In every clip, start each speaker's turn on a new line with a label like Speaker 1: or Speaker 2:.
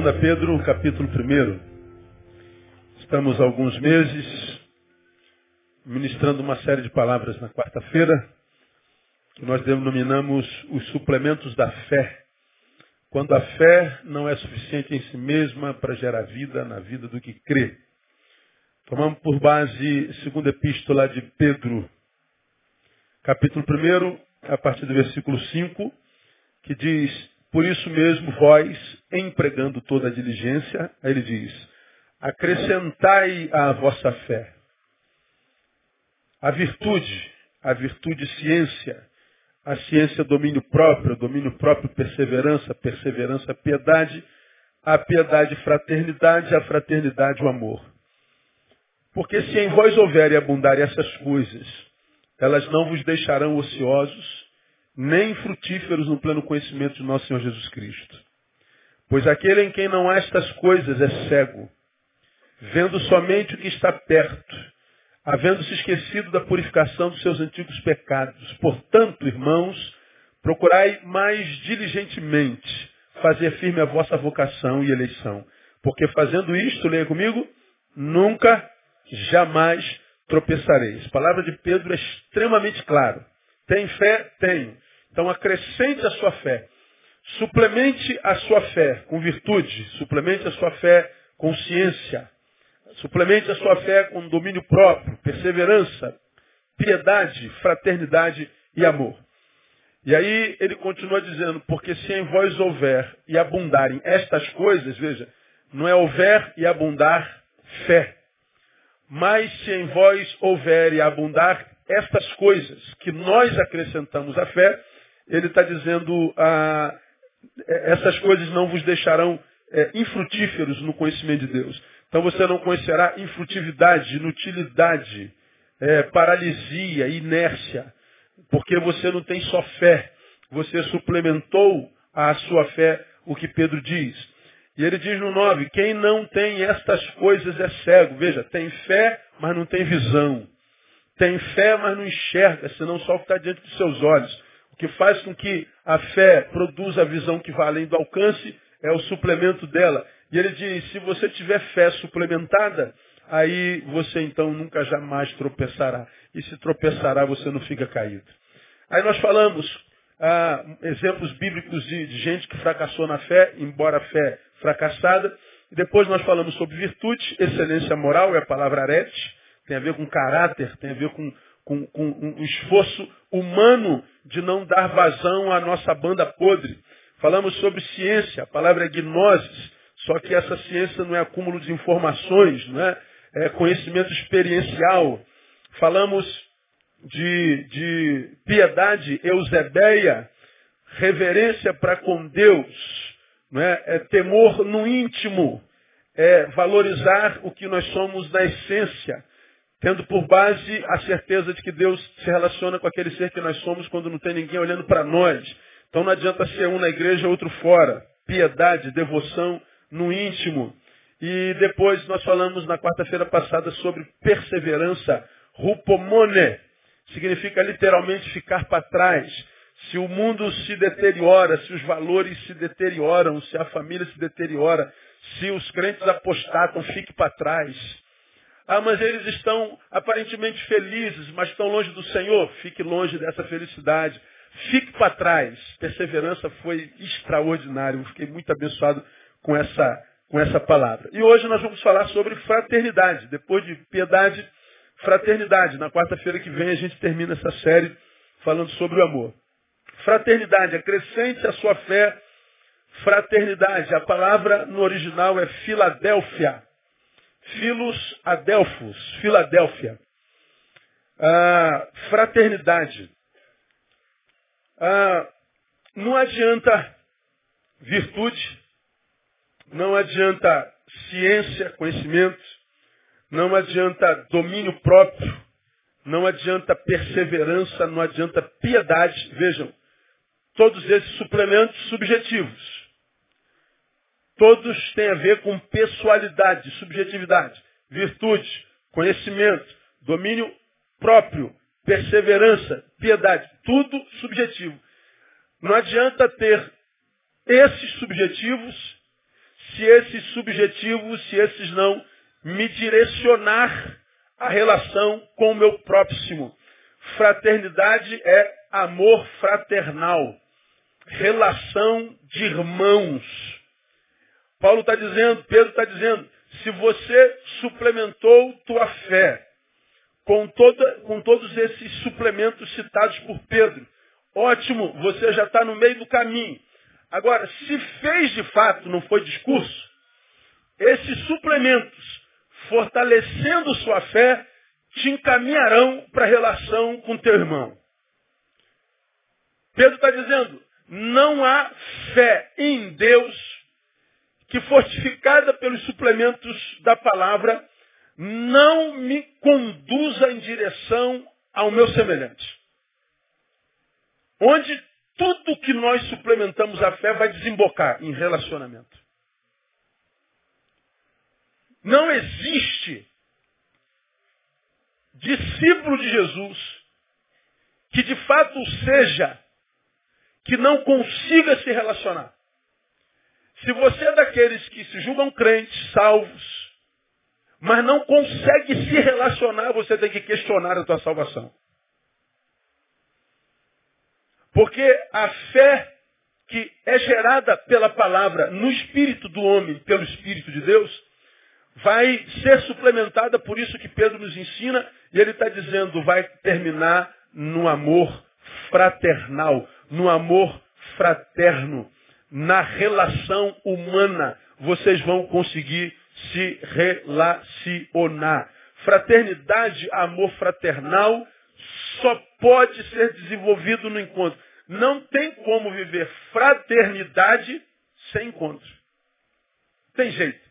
Speaker 1: Glória a Deus. 2 Pedro, capítulo 1. Estamos há alguns meses ministrando uma série de palavras na quarta-feira, que nós denominamos os suplementos da fé. Quando a fé não é suficiente em si mesma para gerar vida na vida do que crê. Tomamos por base segunda epístola de Pedro, capítulo 1, a partir do versículo 5, que diz, por isso mesmo, vós, empregando toda a diligência, aí ele diz, acrescentai à vossa fé a virtude, a virtude ciência, a ciência domínio próprio, domínio próprio perseverança, perseverança piedade, a piedade fraternidade, a fraternidade o amor. Porque se em vós houver e abundarem essas coisas, elas não vos deixarão ociosos, nem frutíferos no pleno conhecimento de nosso Senhor Jesus Cristo. Pois aquele em quem não há estas coisas é cego, vendo somente o que está perto, havendo se esquecido da purificação dos seus antigos pecados. Portanto, irmãos, procurai mais diligentemente fazer firme a vossa vocação e eleição. Porque fazendo isto, leia comigo, nunca, jamais tropeçareis. A palavra de Pedro é extremamente clara. Tem fé? Tenho. Então acrescente a sua fé. Suplemente a sua fé com virtude. Suplemente a sua fé com ciência. Suplemente a sua fé com domínio próprio, perseverança, piedade, fraternidade e amor. E aí ele continua dizendo, porque se em vós houver e abundarem estas coisas, veja, não é houver e abundar fé. Mas se em vós houver e abundar estas coisas que nós acrescentamos à fé, ele está dizendo, ah, essas coisas não vos deixarão é, infrutíferos no conhecimento de Deus. Então você não conhecerá infrutividade, inutilidade, é, paralisia, inércia, porque você não tem só fé. Você suplementou a sua fé o que Pedro diz. E ele diz no 9, quem não tem estas coisas é cego. Veja, tem fé, mas não tem visão. Tem fé, mas não enxerga, senão só o que está diante dos seus olhos. Que faz com que a fé produza a visão que vai além do alcance é o suplemento dela. E ele diz, se você tiver fé suplementada, aí você então nunca jamais tropeçará. E se tropeçará, você não fica caído. Aí nós falamos ah, exemplos bíblicos de, de, gente que fracassou na fé, embora a fé fracassada. E depois nós falamos sobre virtude, excelência moral, é a palavra arete, tem a ver com caráter, tem a ver com, com, com um esforço humano de não dar vazão à nossa banda podre. Falamos sobre ciência, a palavra é gnosis, só que essa ciência não é acúmulo de informações, não é? é conhecimento experiencial. Falamos de, de piedade eusebeia, reverência para com Deus, não é? é temor no íntimo, é valorizar o que nós somos na essência, tendo por base a certeza de que Deus se relaciona com aquele ser que nós somos quando não tem ninguém olhando para nós. Então não adianta ser um na igreja, outro fora. Piedade, devoção no íntimo. E depois nós falamos na quarta-feira passada sobre perseverança, rupomone. Significa literalmente ficar para trás. Se o mundo se deteriora, se os valores se deterioram, se a família se deteriora, se os crentes apostatam, fique para trás. Ah, mas eles estão aparentemente felizes, mas estão longe do Senhor. Fique longe dessa felicidade. Fique para trás. Perseverança foi extraordinário. Eu fiquei muito abençoado com essa, com essa palavra. E hoje nós vamos falar sobre fraternidade. Depois de piedade, fraternidade. Na quarta-feira que vem a gente termina essa série falando sobre o amor. Fraternidade, acrescente a sua fé fraternidade. A palavra no original é Filadélfia. Filos Adelfos, Filadélfia. Ah, fraternidade. Ah, não adianta virtude, não adianta ciência, conhecimento, não adianta domínio próprio, não adianta perseverança, não adianta piedade. Vejam, todos esses suplementos subjetivos. Todos têm a ver com pessoalidade, subjetividade, virtude, conhecimento, domínio próprio, perseverança, piedade, tudo subjetivo. Não adianta ter esses subjetivos, se esses subjetivos, se esses não me direcionar a relação com o meu próximo. Fraternidade é amor fraternal, relação de irmãos. Paulo está dizendo, Pedro está dizendo, se você suplementou tua fé com, toda, com todos esses suplementos citados por Pedro, ótimo, você já está no meio do caminho. Agora, se fez de fato, não foi discurso, esses suplementos, fortalecendo sua fé, te encaminharão para a relação com teu irmão. Pedro está dizendo, não há fé em Deus que fortificada pelos suplementos da palavra, não me conduza em direção ao meu semelhante. Onde tudo que nós suplementamos a fé vai desembocar em relacionamento. Não existe discípulo de Jesus que de fato seja que não consiga se relacionar. Se você é daqueles que se julgam crentes, salvos, mas não consegue se relacionar, você tem que questionar a tua salvação. Porque a fé que é gerada pela palavra no espírito do homem, pelo espírito de Deus, vai ser suplementada por isso que Pedro nos ensina, e ele está dizendo, vai terminar no amor fraternal, no amor fraterno, na relação humana, vocês vão conseguir se relacionar. Fraternidade, amor fraternal, só pode ser desenvolvido no encontro. Não tem como viver fraternidade sem encontro. Tem jeito.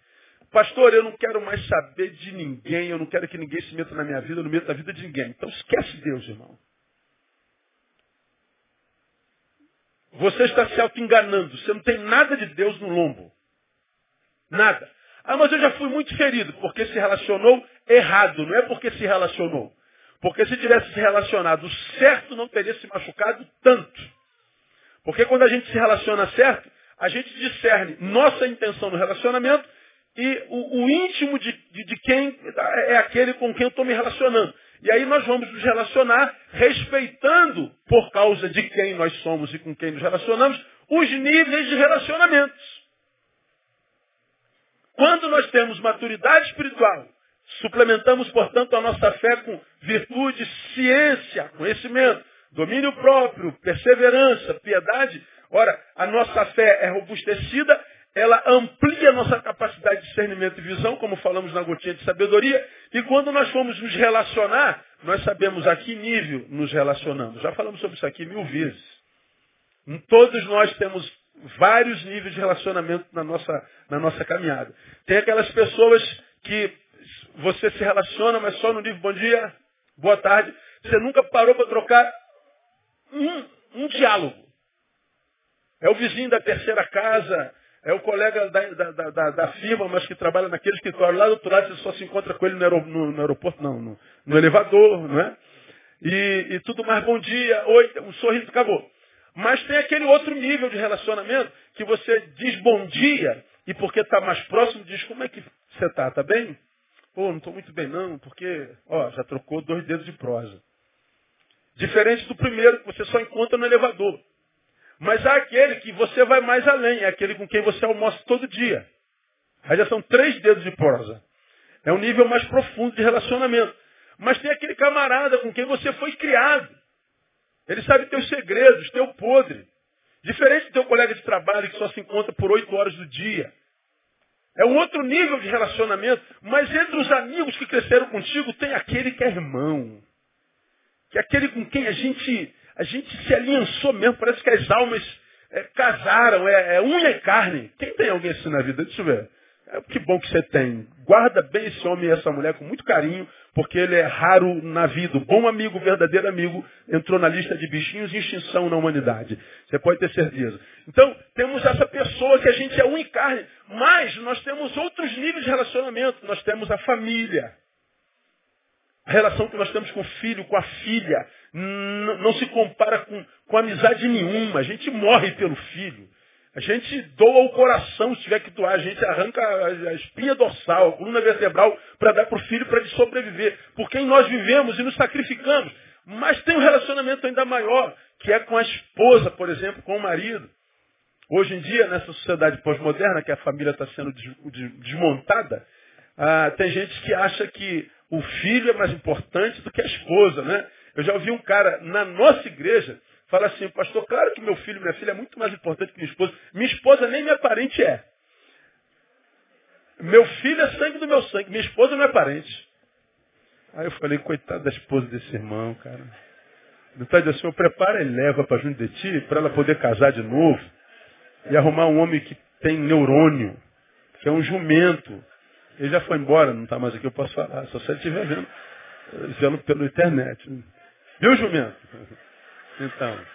Speaker 1: Pastor, eu não quero mais saber de ninguém, eu não quero que ninguém se meta na minha vida, eu não meto na vida de ninguém. Então esquece Deus, irmão. Você está se auto-enganando. Você não tem nada de Deus no lombo. Nada. Ah, mas eu já fui muito ferido, porque se relacionou errado. Não é porque se relacionou. Porque se tivesse se relacionado certo, não teria se machucado tanto. Porque quando a gente se relaciona certo, a gente discerne nossa intenção no relacionamento e o, o íntimo de, de, de, quem é aquele com quem eu estou me relacionando. E aí nós vamos nos relacionar respeitando, por causa de quem nós somos e com quem nos relacionamos, os níveis de relacionamentos. Quando nós temos maturidade espiritual, suplementamos, portanto, a nossa fé com virtude, ciência, conhecimento, domínio próprio, perseverança, piedade, ora, a nossa fé é robustecida ela amplia nossa capacidade de discernimento e visão, como falamos na gotinha de sabedoria, e quando nós formos nos relacionar, nós sabemos a que nível nos relacionamos. Já falamos sobre isso aqui mil vezes. Todos nós temos vários níveis de relacionamento na nossa, na nossa caminhada. Tem aquelas pessoas que você se relaciona, mas só no nível bom dia, boa tarde. Você nunca parou para trocar um, um diálogo. É o vizinho da terceira casa, é o colega da, da, da, da, firma, mas que trabalha naquele escritório. Lá do outro lado você só se encontra com ele no, no, no aeroporto, não, no, no, elevador, não é? E, e tudo mais, bom dia, oi, um sorriso, acabou. Mas tem aquele outro nível de relacionamento que você diz bom dia e porque está mais próximo diz como é que você está, está bem? Pô, não estou muito bem não, porque, ó, já trocou dois dedos de prosa. Diferente do primeiro que você só encontra no elevador. Mas há aquele que você vai mais além, é aquele com quem você almoça todo dia. Aí já são três dedos de prosa. É um nível mais profundo de relacionamento. Mas tem aquele camarada com quem você foi criado. Ele sabe teus segredos, teu podre. Diferente do teu colega de trabalho que só se encontra por oito horas do dia. É um outro nível de relacionamento. Mas entre os amigos que cresceram contigo, tem aquele que é irmão. Que é aquele com quem a gente a gente se aliançou mesmo, parece que as almas é, casaram, é, é, unha e carne. Quem tem alguém assim na vida? Deixa eu ver. É, que bom que você tem. Guarda bem esse homem e essa mulher com muito carinho, porque ele é raro na vida. Bom amigo, verdadeiro amigo, entrou na lista de bichinhos em extinção na humanidade. Você pode ter certeza. Então, temos essa pessoa que a gente é unha e carne, mas nós temos outros níveis de relacionamento. Nós temos a família. A relação que nós temos com o filho, com a filha, não se compara com, com amizade nenhuma. A gente morre pelo filho. A gente doa o coração, se tiver que doar, a gente arranca a espinha dorsal, a coluna vertebral, para dar para o filho, para ele sobreviver. Por quem nós vivemos e nos sacrificamos. Mas tem um relacionamento ainda maior, que é com a esposa, por exemplo, com o marido. Hoje em dia, nessa sociedade pós-moderna, que a família está sendo desmontada, ah, tem gente que acha que o filho é mais importante do que a esposa, né? Eu já ouvi um cara na nossa igreja falar assim, pastor, claro que meu filho minha filha é muito mais importante que minha esposa. Minha esposa nem minha parente é. Meu filho é sangue do meu sangue, minha esposa não é parente. Aí eu falei, coitado da esposa desse irmão, cara. Ele está dizendo assim, eu preparo e leva para junto de ti, para ela poder casar de novo e arrumar um homem que tem neurônio, que é um jumento. Ele já foi embora, não está mais aqui, eu posso falar, só se ele estiver vendo, vendo pela internet. Viu, jumento? Então.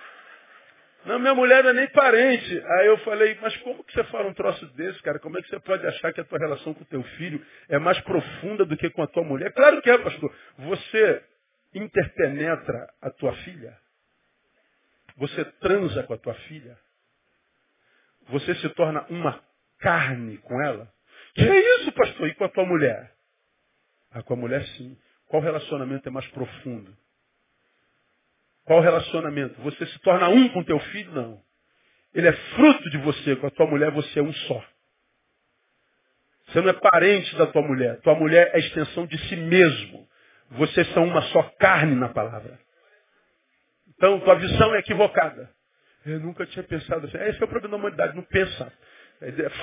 Speaker 1: Não, minha mulher não é nem parente. Aí eu falei, mas como que você fala um troço desse, cara? Como é que você pode achar que a tua relação com o teu filho é mais profunda do que com a tua mulher? Claro que é, pastor. Você interpenetra a tua filha. Você transa com a tua filha. Você se torna uma carne com ela. Que é isso, pastor? E com a tua mulher? Ah, com a mulher sim. Qual relacionamento é mais profundo? Qual relacionamento? Você se torna um com teu filho? Não. Ele é fruto de você. Com a tua mulher você é um só. Você não é parente da tua mulher. Tua mulher é extensão de si mesmo. Vocês são uma só carne na palavra. Então, tua visão é equivocada. Eu nunca tinha pensado assim. Esse é o problema da humanidade, não pensa.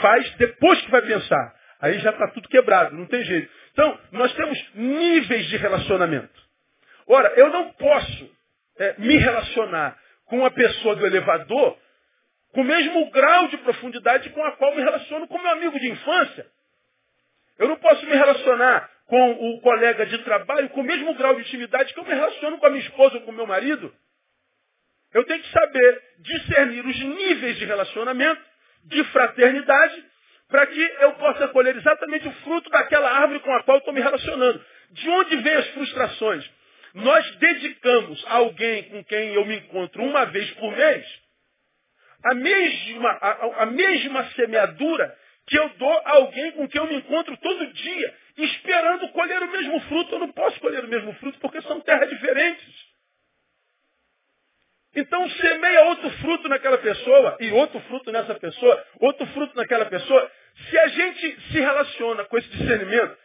Speaker 1: Faz depois que vai pensar. Aí já está tudo quebrado, não tem jeito. Então, nós temos níveis de relacionamento. Ora, eu não posso é, me relacionar com uma pessoa do elevador com o mesmo grau de profundidade com a qual me relaciono com meu amigo de infância. Eu não posso me relacionar com o colega de trabalho com o mesmo grau de intimidade que eu me relaciono com a minha esposa ou com o meu marido. Eu tenho que saber discernir os níveis de relacionamento, de fraternidade, para que eu possa colher exatamente o fruto daquela árvore com a qual estou me relacionando. De onde vêm as frustrações? Nós dedicamos a alguém com quem eu me encontro uma vez por mês a mesma, a, a mesma semeadura que eu dou a alguém com quem eu me encontro todo dia, esperando colher o mesmo fruto. Eu não posso colher o mesmo fruto porque são terras diferentes. Então semeia outro fruto naquela pessoa e outro fruto nessa pessoa, outro fruto naquela pessoa. Se a gente se relaciona com esse discernimento,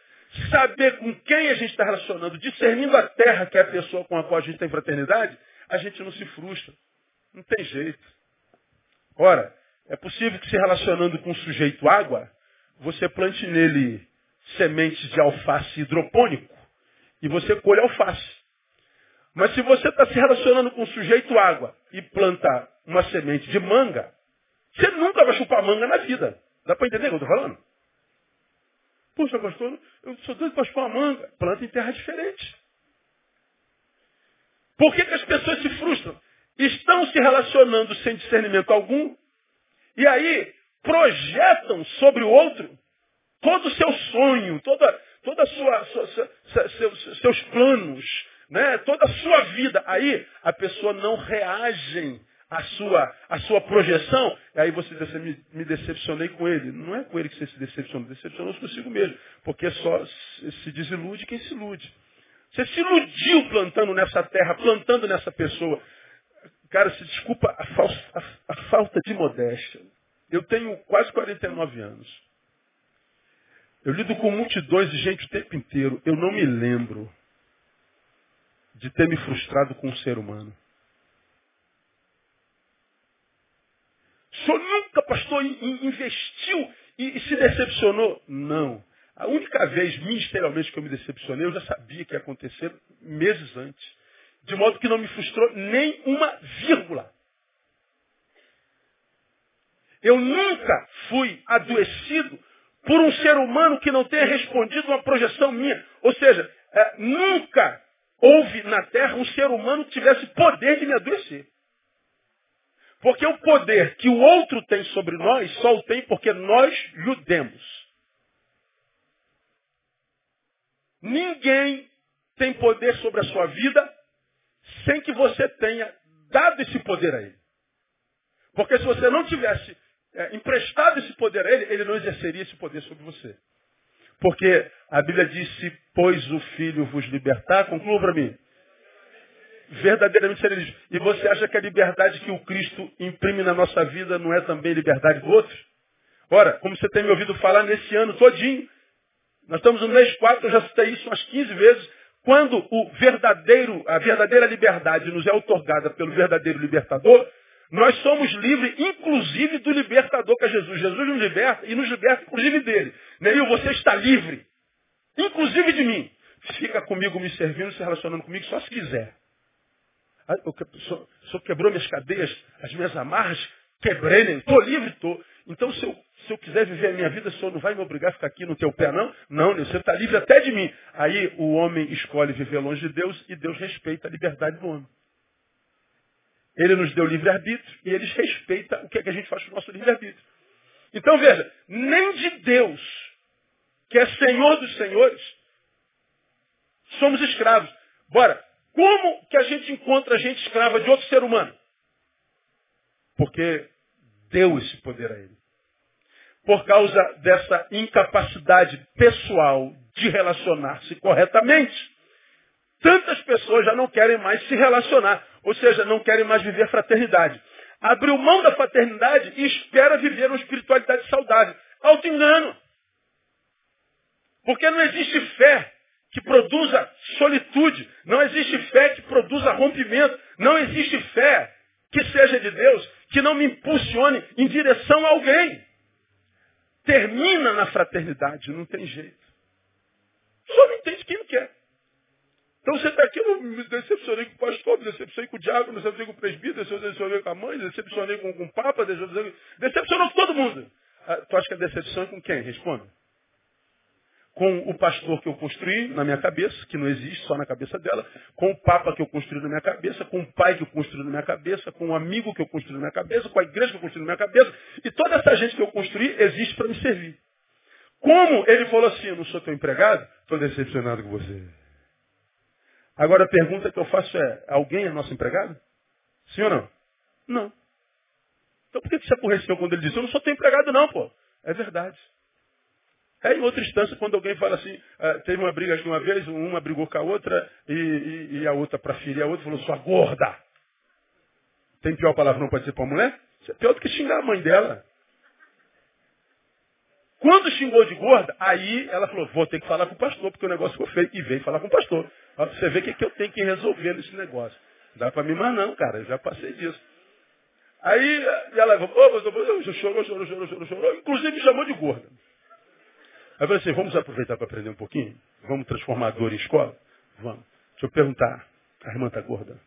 Speaker 1: saber com quem a gente está relacionando, discernindo a terra que é a pessoa com a qual a gente tem fraternidade, a gente não se frustra. Não tem jeito. Ora, é possível que se relacionando com o sujeito água, você plante nele sementes de alface hidropônico e você colhe alface. Mas se você está se relacionando com o sujeito água e plantar uma semente de manga, você nunca vai chupar manga na vida. Dá para entender o que eu estou falando? Puxa, pastor, eu sou doido para chupar uma manga. Planta em terra diferente. Por que, que as pessoas se frustram? Estão se relacionando sem discernimento algum e aí projetam sobre o outro todo o seu sonho, toda, toda sua, sua, sua, seus, seus planos, né? toda a sua vida. Aí a pessoa não reage a sua, a sua projeção, e aí você diz assim, me, me, decepcionei com ele. Não é com ele que você se decepcionou, decepcionou-se consigo mesmo. Porque só se desilude quem se ilude. Você se iludiu plantando nessa terra, plantando nessa pessoa. Cara, se desculpa a, a, a falta de modéstia. Eu tenho quase 49 anos. Eu lido com multidões de gente o tempo inteiro. Eu não me lembro de ter me frustrado com um ser humano. O senhor nunca, pastor, investiu e, se decepcionou? Não. A única vez, ministerialmente, que eu me decepcionei, eu já sabia que ia acontecer meses antes. De modo que não me frustrou nem uma vírgula. Eu nunca fui adoecido por um ser humano que não tenha respondido uma projeção minha. Ou seja, é, nunca houve na Terra um ser humano que tivesse poder de me adoecer. Porque o poder que o outro tem sobre nós, só o tem porque nós lhe demos. Ninguém tem poder sobre a sua vida sem que você tenha dado esse poder a ele. Porque se você não tivesse é, emprestado esse poder a ele, ele não exerceria esse poder sobre você. Porque a Bíblia diz, se pois o Filho vos libertar, conclua para mim, verdadeiramente ser livre. E você acha que a liberdade que o Cristo imprime na nossa vida não é também liberdade do outro? Ora, como você tem me ouvido falar nesse ano todinho, nós estamos no mês 4, eu já citei isso umas 15 vezes, quando o verdadeiro, a verdadeira liberdade nos é otorgada pelo verdadeiro libertador, nós somos livres, inclusive do libertador que é Jesus. Jesus nos liberta e nos liberta, inclusive dele. Neil, você está livre, inclusive de mim. Fica comigo me servindo, se relacionando comigo, só se quiser. Ah, o senhor quebrou minhas cadeias, as minhas amarras, quebrei, né? Estou livre, estou. Então, se eu, se eu quiser viver a minha vida, o senhor não vai me obrigar a ficar aqui no teu pé, não? Não, você está livre até de mim. Aí o homem escolhe viver longe de Deus e Deus respeita a liberdade do homem. Ele nos deu livre-arbítrio e ele respeita o que, é que a gente faz com o nosso livre-arbítrio. Então veja, nem de Deus, que é Senhor dos Senhores, somos escravos. Bora, como que a gente encontra a gente escrava de outro ser humano? Porque deu esse poder a ele. Por causa dessa incapacidade pessoal de relacionar-se corretamente, tantas pessoas já não querem mais se relacionar, ou seja, não querem mais viver fraternidade. Abriu mão da fraternidade e espera viver uma espiritualidade saudável. Auto-engano. Porque não existe fé que produza solitude. Não existe fé que produza rompimento. Não existe fé que seja de Deus, que não me impulsione em direção a alguém. Termina na fraternidade, não tem jeito. Só não entende quem não quer. Então você está aqui, eu me decepcionei com o pastor, me decepcionei com o diabo, me decepcionei com o presbítero, me decepcionei com a mãe, me decepcionei com, com o papa, decepcionei, decepcionou com todo mundo. Ah, tu acha que a decepção é com quem? Responda com o pastor que eu construí na minha cabeça, que não existe só na cabeça dela, com o papa que eu construí na minha cabeça, com o pai que eu construí na minha cabeça, com o amigo que eu construí na minha cabeça, com a igreja que eu construí na minha cabeça, e toda essa gente que eu construí existe para me servir. Como ele falou assim, eu não sou teu empregado, estou decepcionado com você. Agora a pergunta que eu faço é, alguém é nosso empregado? Sim ou não? Não. Então por que você aborreceu quando ele disse, eu não sou teu empregado não, pô? É verdade. É em outra instância, quando alguém fala assim, uh, teve uma briga de uma vez, uma brigou com a outra, e, e, e a outra, para ferir a outra, falou, sua gorda. Tem pior palavra não pode ser para a mulher? Isso é pior do que xingar a mãe dela. Quando xingou de gorda, aí ela falou, vou ter que falar com o pastor, porque o negócio ficou feio. E veio falar com o pastor. Você vê o que, que eu tenho que resolver nesse negócio. Não dá para mim mais não, cara, eu já passei disso. Aí ela falou, oh, chorou, chorou, chorou, chorou, chorou, inclusive chamou de gorda. Aí eu falei assim, vamos aproveitar para aprender um pouquinho? Vamos transformar a dor em escola? Vamos. Deixa eu perguntar, a irmã está gorda?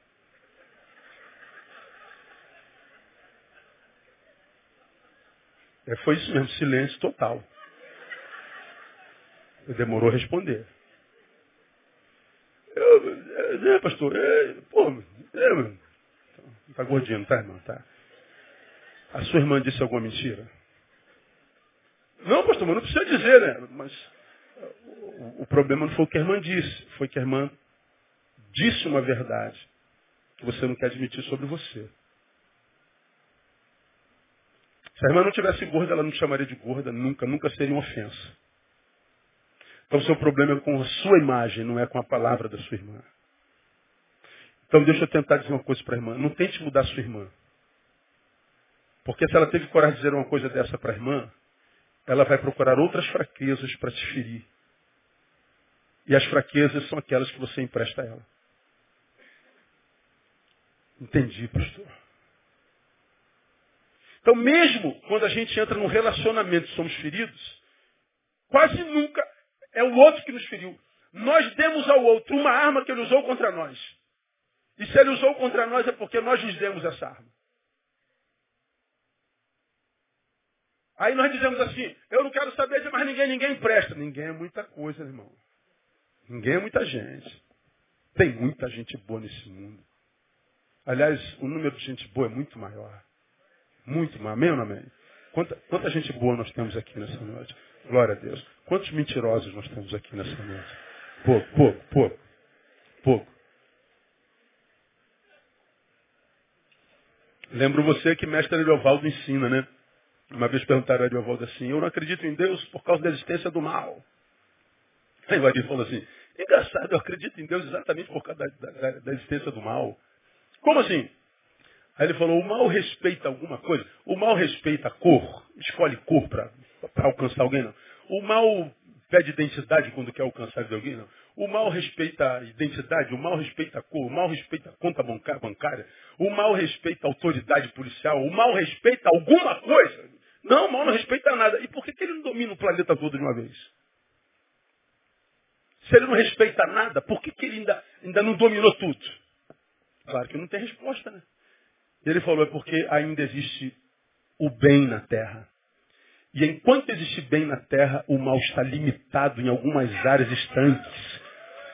Speaker 1: É, foi isso mesmo, silêncio total. Demorou a responder. Eu, é, pastor, é, pô, é, tá gordinho, tá, irmão? Tá. A sua irmã disse alguma mentira? Não, pastor, mas não precisa dizer, né? Mas o, o problema não foi o que a irmã disse, foi que a irmã disse uma verdade que você não quer admitir sobre você. Se a irmã não tivesse gorda, ela não chamaria de gorda nunca, nunca seria uma ofensa. Então o seu problema é com a sua imagem, não é com a palavra da sua irmã. Então deixa eu tentar dizer uma coisa para a irmã. Não tente mudar a sua irmã. Porque se ela teve coragem de dizer uma coisa dessa para a irmã, ela vai procurar outras fraquezas para te ferir. E as fraquezas são aquelas que você empresta a ela. Entendi, pastor. Então, mesmo quando a gente entra num relacionamento e somos feridos, quase nunca é o outro que nos feriu. Nós demos ao outro uma arma que ele usou contra nós. E se ele usou contra nós é porque nós nos demos essa arma. Aí nós dizemos assim, eu não quero saber de mais ninguém, ninguém presta. Ninguém é muita coisa, irmão. Ninguém é muita gente. Tem muita gente boa nesse mundo. Aliás, o número de gente boa é muito maior. Muito maior. Amém ou amém? Quanta, quanta gente boa nós temos aqui nessa noite? Glória a Deus. Quantos mentirosos nós temos aqui nessa noite? Pouco, pouco, pouco. Pouco. Lembro você que mestre Leovaldo ensina, né? Uma vez perguntaram a Ariovaldo assim, eu não acredito em Deus por causa da existência do mal. Aí o Ari falou assim, engraçado, eu acredito em Deus exatamente por causa da, da, da existência do mal. Como assim? Aí ele falou, o mal respeita alguma coisa? O mal respeita a cor? Escolhe cor para alcançar alguém? Não. O mal pede identidade quando quer alcançar alguém? Não. O mal respeita a identidade, o mal respeita a cor, o mal respeita a conta bancária, o mal respeita a autoridade policial, o mal respeita alguma coisa. Não, mal não respeita nada. E por que, que ele não domina o planeta todo de uma vez? Se ele não respeita nada, por que, que ele ainda, ainda não dominou tudo? Claro que não tem resposta, né? Ele falou, é porque ainda existe o bem na terra. E enquanto existe bem na terra, o mal está limitado em algumas áreas distantes.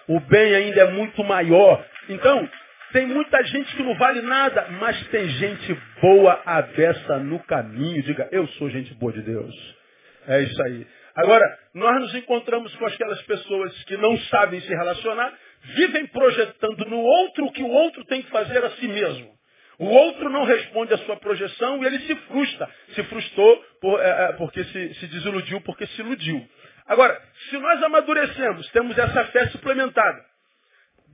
Speaker 1: O bem ainda é muito maior. Então, tem muita gente que não vale nada, mas tem gente boa avessa no caminho. Diga, eu sou gente boa de Deus. É isso aí. Agora, nós nos encontramos com aquelas pessoas que não sabem se relacionar, vivem projetando no outro o que o outro tem que fazer a si mesmo. O outro não responde à sua projeção e ele se frustra. Se frustrou por, é, é, porque se, se desiludiu, porque se iludiu. Agora, se nós amadurecemos, temos essa fé suplementada,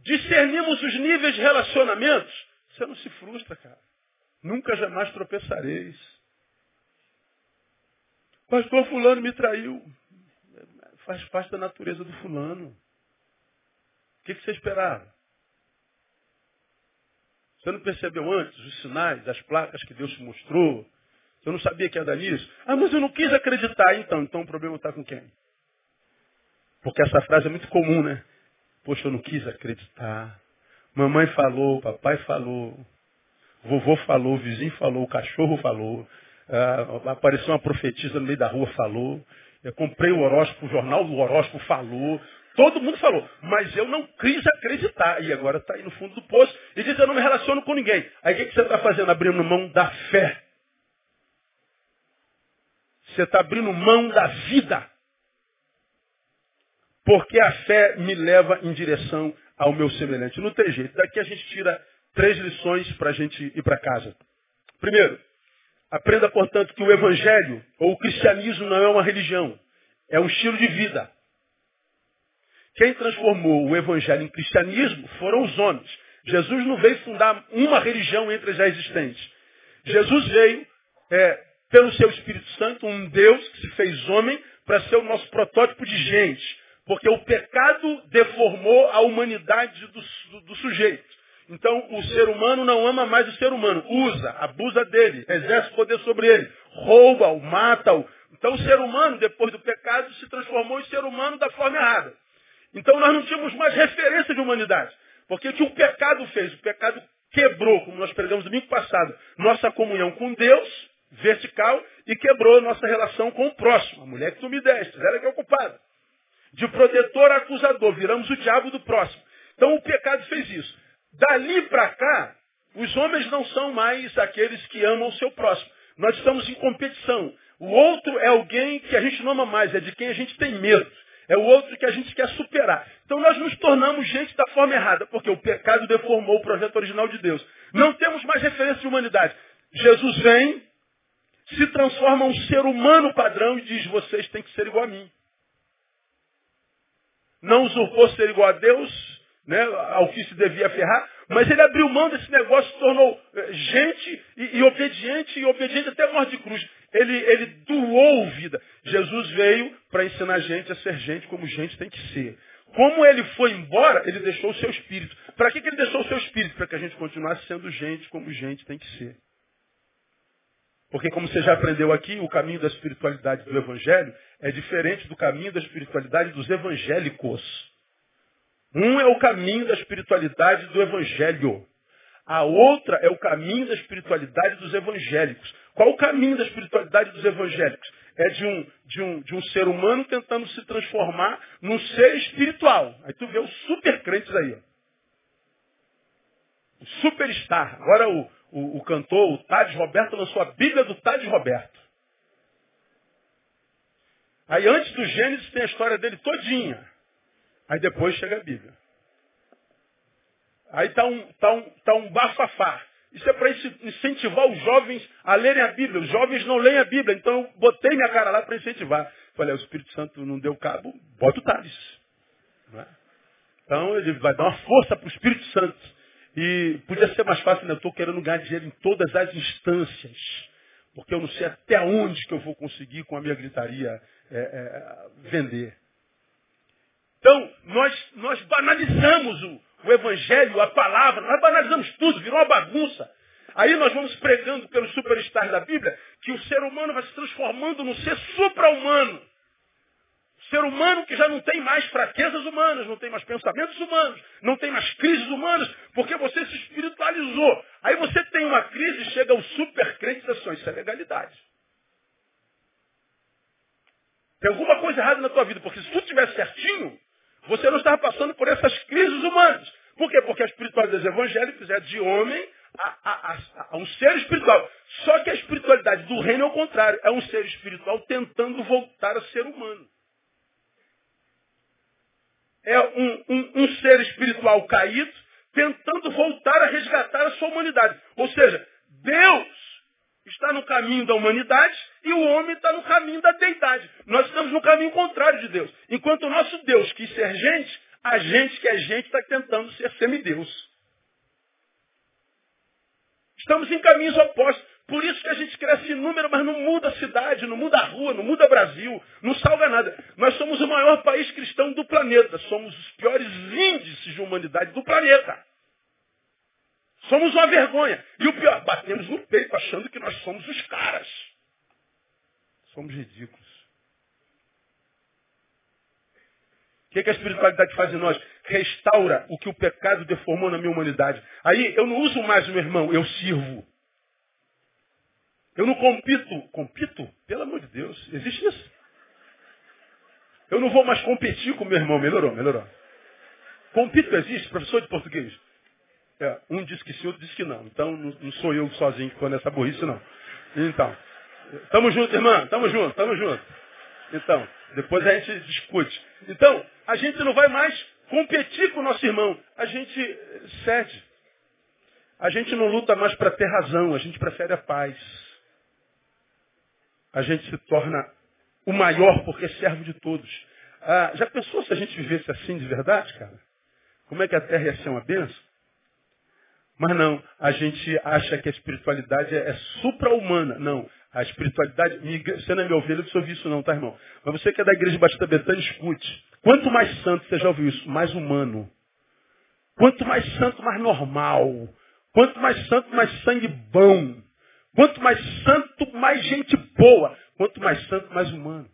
Speaker 1: discernimos os níveis de relacionamentos, você não se frustra, cara. Nunca jamais tropeçareis. Pastor fulano me traiu. Faz parte da natureza do fulano. O que, você esperava? Você não percebeu antes os sinais, as placas que Deus te mostrou? Você não sabia que ia dar nisso? Ah, mas eu não quis acreditar. Então, então o problema está com quem? Porque essa frase é muito comum, né? Poxa, eu não quis acreditar. Mamãe falou, papai falou, vovô falou, vizinho falou, cachorro falou, ah, apareceu uma profetisa no meio da rua, falou. Eu comprei o horóscopo, o jornal do horóscopo falou. Todo mundo falou, mas eu não quis acreditar. E agora está aí no fundo do poço e diz, eu não me relaciono com ninguém. Aí o que, que você está fazendo? Abrindo mão da fé. Você está abrindo mão da vida. Porque a fé me leva em direção ao meu semelhante. Não tem jeito. Daqui a gente tira três lições para a gente ir para casa. Primeiro, aprenda, portanto, que o evangelho ou o cristianismo não é uma religião. É um estilo de vida. Quem transformou o evangelho em cristianismo foram os homens. Jesus não veio fundar uma religião entre as já existentes. Jesus veio, é, pelo seu Espírito Santo, um Deus que se fez homem para ser o nosso protótipo de gente. Porque o pecado deformou a humanidade do, do, do sujeito. Então o ser humano não ama mais o ser humano. Usa, abusa dele, exerce poder sobre ele, rouba-o, mata-o. Então o ser humano, depois do pecado, se transformou em ser humano da forma errada. Então nós não tínhamos mais referência de humanidade. Porque o que o pecado fez? O pecado quebrou, como nós pregamos domingo passado, nossa comunhão com Deus, vertical, e quebrou nossa relação com o próximo. A mulher que tu me deste, ela que é ocupada. De protetor a acusador, viramos o diabo do próximo. Então o pecado fez isso. Dali para cá, os homens não são mais aqueles que amam o seu próximo. Nós estamos em competição. O outro é alguém que a gente não ama mais, é de quem a gente tem medo. É o outro que a gente quer superar. Então nós nos tornamos gente da forma errada, porque o pecado deformou o projeto original de Deus. Não temos mais referência de humanidade. Jesus vem, se transforma um ser humano padrão e diz, vocês têm que ser igual a mim. Não usurpou ser igual a Deus, né, ao que se devia ferrar, mas ele abriu mão desse negócio, se tornou eh, gente e, e obediente, e obediente até a morte de cruz. Ele, ele doou vida. Jesus veio para ensinar a gente a ser gente como gente tem que ser. Como ele foi embora, ele deixou o seu espírito. Para que, que ele deixou o seu espírito? Para que a gente continuasse sendo gente como gente tem que ser. Porque como você já aprendeu aqui, o caminho da espiritualidade do Evangelho é diferente do caminho da espiritualidade dos evangélicos. Um é o caminho da espiritualidade do Evangelho. A outra é o caminho da espiritualidade dos evangélicos. Qual o caminho da espiritualidade dos evangélicos? É de um, de um, de um ser humano tentando se transformar num ser espiritual. Aí tu vê os super crentes aí. O superstar. Agora o, o, o cantor, o Tades Roberto, lançou a Bíblia do Tades Roberto. Aí antes do Gênesis tem a história dele todinha. Aí depois chega a Bíblia. Aí está um, tá um, tá um bafafá. Isso é para incentivar os jovens a lerem a Bíblia. Os jovens não leem a Bíblia, então eu botei minha cara lá para incentivar. Falei, o Espírito Santo não deu cabo, bota o Tales. É? Então ele vai dar uma força para o Espírito Santo. E podia ser mais fácil, né? Eu estou querendo ganhar dinheiro em todas as instâncias. Porque eu não sei até onde que eu vou conseguir com a minha gritaria é, é, vender. Então, nós, nós banalizamos o, o Evangelho, a palavra, nós banalizamos tudo, virou uma bagunça. Aí nós vamos pregando pelos superstars da Bíblia que o ser humano vai se transformando num ser supra-humano. Ser humano que já não tem mais fraquezas humanas, não tem mais pensamentos humanos, não tem mais crises humanas, porque você se espiritualizou. Aí você tem uma crise, chega ao supercrente e diz assim, isso é legalidade. Tem alguma coisa errada na tua vida, porque se tudo estivesse certinho, você não estava passando por essas crises humanas. Por quê? Porque a espiritualidade evangélicos é de homem a, a, a, a, um ser espiritual. Só que a espiritualidade do reino é o contrário. É um ser espiritual tentando voltar a ser humano. É um, um, um ser espiritual caído tentando voltar a resgatar a sua humanidade. Ou seja, Deus está no caminho da humanidade e o homem está no caminho da deidade. Nós estamos no caminho contrário de Deus. Enquanto o nosso Deus quis ser gente, a gente que é gente está tentando ser semideus. Estamos em caminhos opostos. Por isso que a gente cresce em número, mas não muda a cidade, não muda a rua, não muda o Brasil, não salga nada. Nós somos o maior país cristão do planeta. Somos os piores índices de humanidade do planeta. Somos uma vergonha. E o pior, batemos no peito achando que nós somos os caras. Somos ridículos. O que, que a espiritualidade faz em nós? Restaura o que o pecado deformou na minha humanidade. Aí eu não uso mais o meu irmão, eu sirvo. Eu não compito. Compito? Pelo amor de Deus. Existe isso? Eu não vou mais competir com meu irmão. Melhorou, melhorou. Compito existe, professor de português. É, um diz que sim, outro diz que não. Então não sou eu sozinho que estou nessa burrice, não. Então, tamo junto, irmã, tamo junto, tamo junto. Então, depois a gente discute. Então, a gente não vai mais competir com o nosso irmão. A gente cede. A gente não luta mais para ter razão, a gente prefere a paz. A gente se torna o maior porque é servo de todos. Ah, já pensou se a gente vivesse assim de verdade, cara? Como é que a terra ia ser uma benção? Mas não, a gente acha que a espiritualidade é, é supra-humana. Não, a espiritualidade, você não é meu ovelha, eu não isso não, tá irmão? Mas você que é da igreja Batista Betânia, escute. Quanto mais santo, você já ouviu isso, mais humano. Quanto mais santo, mais normal. Quanto mais santo, mais sangue bom. Quanto mais santo, mais gente boa. Quanto mais santo, mais humano.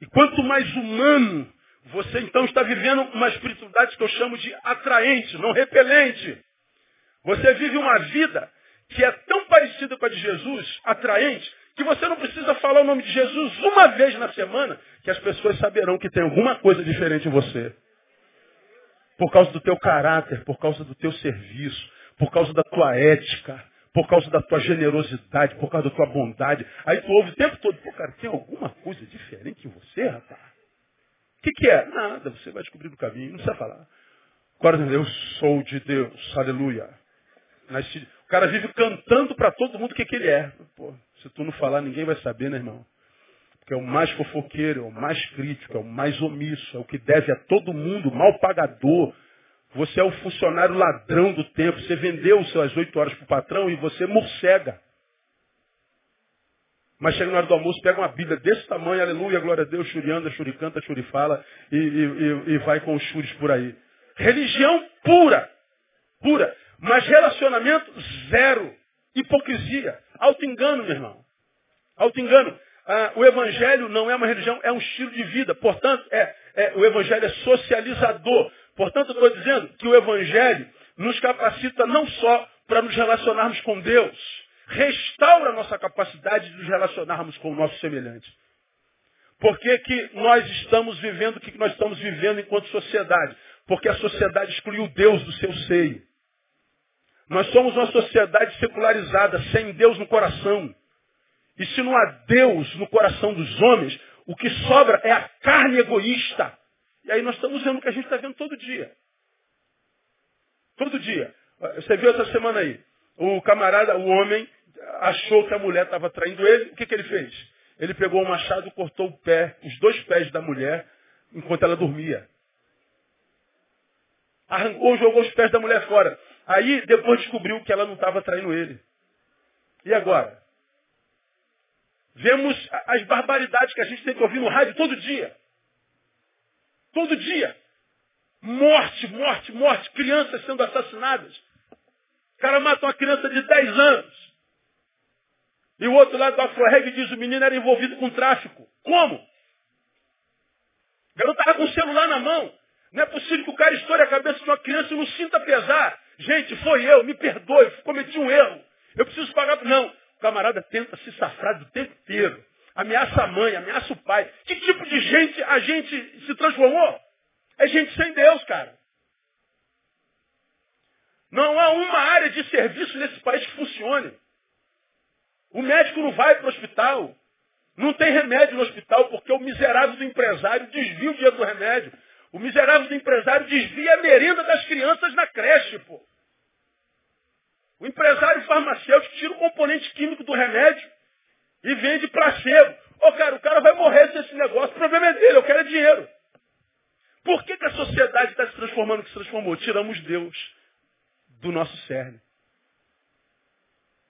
Speaker 1: E quanto mais humano, você então está vivendo uma espiritualidade que eu chamo de atraente, não repelente. Você vive uma vida que é tão parecida com a de Jesus, atraente, que você não precisa falar o nome de Jesus uma vez na semana, que as pessoas saberão que tem alguma coisa diferente em você. Por causa do teu caráter, por causa do teu serviço, por causa da tua ética, por causa da tua generosidade, por causa da tua bondade. Aí tu ouve o tempo todo, pô, cara, tem alguma coisa diferente em você, rapaz? O que, que é? Nada, você vai descobrir no caminho, não precisa falar. Agora, eu sou de Deus, aleluia. O cara vive cantando para todo mundo o que, que ele é. Pô, se tu não falar, ninguém vai saber, né, irmão? Porque é o mais fofoqueiro, é o mais crítico, é o mais omisso, é o que deve a todo mundo, mal pagador. Você é o funcionário ladrão do tempo. Você vendeu as suas oito horas para o patrão e você morcega. Mas chega na hora do almoço, pega uma Bíblia desse tamanho, aleluia, glória a Deus, churianda, churicanta, churifala, e, e, e vai com os churis por aí. Religião pura. Pura. Mas relacionamento zero. Hipocrisia. Auto-engano, meu irmão. Auto-engano. Ah, o evangelho não é uma religião, é um estilo de vida. Portanto, é, é o evangelho é socializador. Portanto, estou dizendo que o evangelho nos capacita não só para nos relacionarmos com Deus, restaura a nossa capacidade de nos relacionarmos com o nosso semelhante. Por que, que nós estamos vivendo o que nós estamos vivendo enquanto sociedade? Porque a sociedade excluiu Deus do seu seio. Nós somos uma sociedade secularizada, sem Deus no coração. E se não há Deus no coração dos homens, o que sobra é a carne egoísta. E aí nós estamos vendo o que a gente está vendo todo dia. Todo dia. Você viu essa semana aí. o camarada, o homem, achou que a mulher estava traindo ele. O que, que ele fez? Ele pegou o machado, cortou o pé, os dois pés da mulher, enquanto ela dormia. Arrancou, jogou os pés da mulher fora. Aí, depois descobriu que ela não estava traindo ele. E agora? Vemos as barbaridades que a gente tem que ouvir no rádio todo dia. Todo dia. Morte, morte, morte. Crianças sendo assassinadas. O cara mata uma criança de 10 anos. E o outro lado do Afroreg diz o menino era envolvido com tráfico. Como? O garoto estava com o celular na mão. Não é possível que o cara estoure a cabeça de uma criança e não sinta pesar. Gente, foi eu, me perdoe, cometi um erro. Eu preciso pagar. Não. O camarada tenta se safrar do tempo inteiro. Ameaça a mãe, ameaça o pai. Que tipo de gente a gente se transformou? É gente sem Deus, cara. Não há uma área de serviço nesse país que funcione. O médico não vai para o hospital. Não tem remédio no hospital porque o miserável do empresário desvia o dinheiro do remédio. O miserável do empresário desvia a merenda das crianças na creche, pô. O empresário farmacêutico tira o componente químico do remédio e vende placebo. Ô, cara, o cara vai morrer se esse negócio. O problema é dele, eu quero é dinheiro. Por que, que a sociedade está se transformando que se transformou? Tiramos Deus do nosso cerne.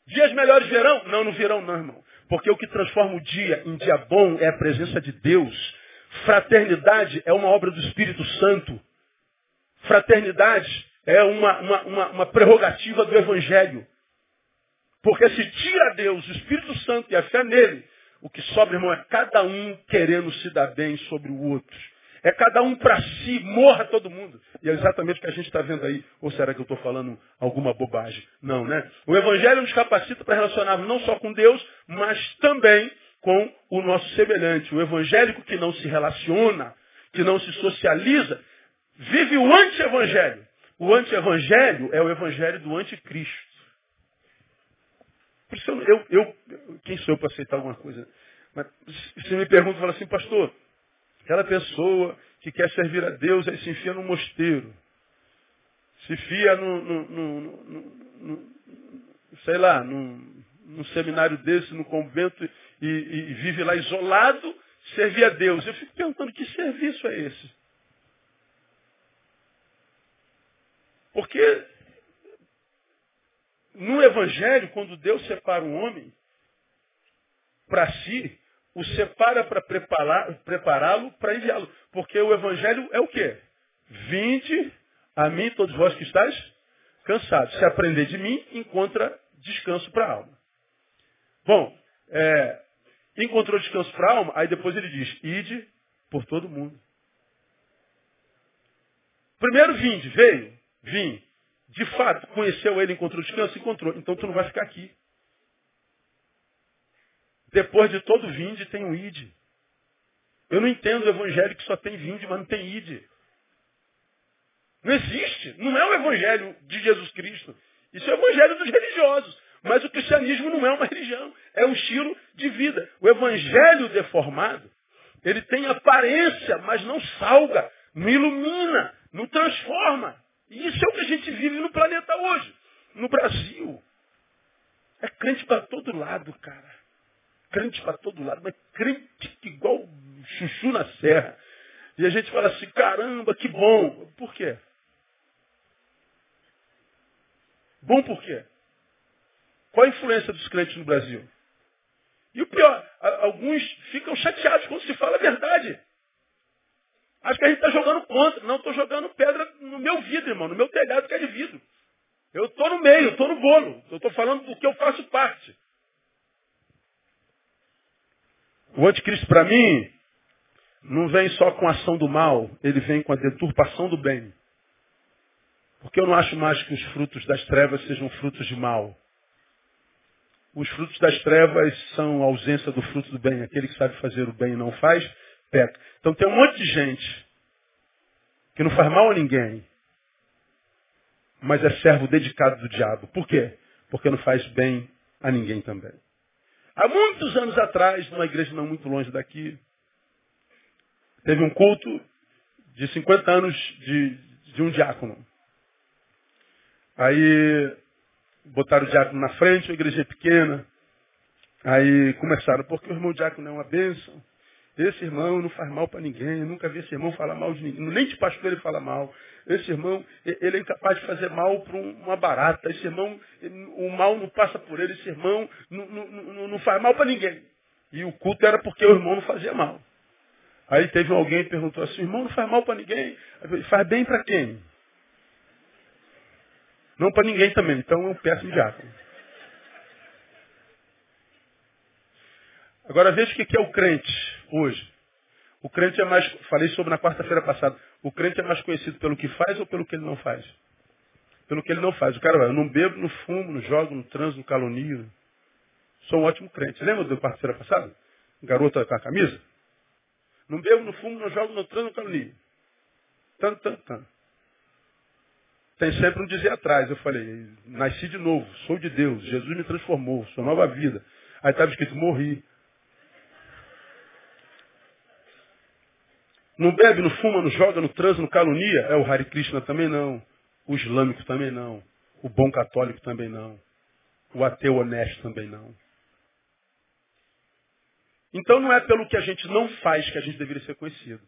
Speaker 1: Dias melhores virão? Não, não virão não, irmão. Porque o que transforma o dia em dia bom é a presença de Deus. Fraternidade é uma obra do Espírito Santo. Fraternidade é uma, uma, uma, uma prerrogativa do Evangelho. Porque se tira Deus, o Espírito Santo e a fé nele, o que sobra, irmão, é cada um querendo se dar bem sobre o outro. É cada um para si, morra todo mundo. E é exatamente o que a gente está vendo aí. Ou será que eu estou falando alguma bobagem? Não, né? O Evangelho nos capacita para relacionar não só com Deus, mas também com o nosso semelhante. O evangélico que não se relaciona, que não se socializa, vive o anti-evangelho. O anti-evangelho é o evangelho do anticristo. Por isso eu, eu, eu quem sou eu para aceitar alguma coisa? Mas você me pergunta, fala assim, pastor, aquela pessoa que quer servir a Deus, aí se enfia no mosteiro. Se fia no, no, no, no sei lá, num, num, seminário desse, no convento, e, e vive lá isolado, servir a Deus. Eu fico perguntando, que serviço é esse? Porque no Evangelho, quando Deus separa um homem para si, o separa para prepará-lo para enviá-lo. Porque o Evangelho é o quê? Vinde a mim, todos vós que estáis cansados. Se aprender de mim, encontra descanso para a alma. Bom, é, encontrou descanso para a alma, aí depois ele diz, ide por todo mundo. Primeiro vinde, veio, vim de fato, conheceu ele, encontrou descanso, encontrou. Então tu não vai ficar aqui. Depois de todo vinde tem um ide. Eu não entendo o evangelho que só tem vinde, mas não tem ide. Não existe. Não é o evangelho de Jesus Cristo. Isso é o evangelho dos religiosos. Mas o cristianismo não é uma religião. É um estilo de vida. O evangelho deformado, ele tem aparência, mas não salga, não ilumina, não transforma. E isso é o que a gente vive no planeta hoje. No Brasil. É crente para todo lado, cara. Crente para todo lado, mas crente igual chuchu na serra. E a gente fala assim, caramba, que bom. Por quê? Bom por quê? Qual a influência dos crentes no Brasil? E o pior, alguns ficam chateados quando se fala a verdade. Acho que a gente está jogando contra. Não, estou jogando pedra no meu vidro, irmão, no meu telhado que é de vidro. Eu estou no meio, estou no bolo. Eu estou falando do que eu faço parte. O anticristo, para mim, não vem só com a ação do mal, ele vem com a deturpação do bem. Porque eu não acho mais que os frutos das trevas sejam frutos de mal. Os frutos das trevas são a ausência do fruto do bem. Aquele que sabe fazer o bem e não faz, peca. Então tem um monte de gente que não faz mal a ninguém, mas é servo dedicado do diabo. Por quê? Porque não faz bem a ninguém também. Há muitos anos atrás, numa igreja não muito longe daqui, teve um culto de 50 anos de, de um diácono. Aí botaram o diácono na frente, uma igreja pequena. Aí começaram, porque o irmão diácono é uma bênção. Esse irmão não faz mal para ninguém, eu nunca vi esse irmão falar mal de ninguém, nem de pastor ele fala mal. Esse irmão, ele é incapaz de fazer mal para uma barata. Esse irmão, o mal não passa por ele. Esse irmão não, não, não, não faz mal para ninguém. E o culto era porque o irmão não fazia mal. Aí teve alguém que perguntou assim, irmão não faz mal para ninguém. Faz bem para quem? Não para ninguém também. Então peço um diácono. Agora veja o que é o crente hoje. O crente é mais, falei sobre na quarta-feira passada, o crente é mais conhecido pelo que faz ou pelo que ele não faz? Pelo que ele não faz. O cara vai, eu não bebo, não fumo, não jogo, não transo, não calunio. Sou um ótimo crente. Lembra da quarta-feira passada? Garota com a camisa? Não bebo, não fumo, não jogo, não transo, não calunio. Tanto, tanto, tanto. Tem sempre um dizer atrás. Eu falei, nasci de novo, sou de Deus, Jesus me transformou, sou nova vida. Aí estava escrito, morri. Não bebe, não fuma, não joga, não transa, não calunia. É o Hare Krishna também não. O islâmico também não. O bom católico também não. O ateu honesto também não. Então não é pelo que a gente não faz que a gente deveria ser conhecido.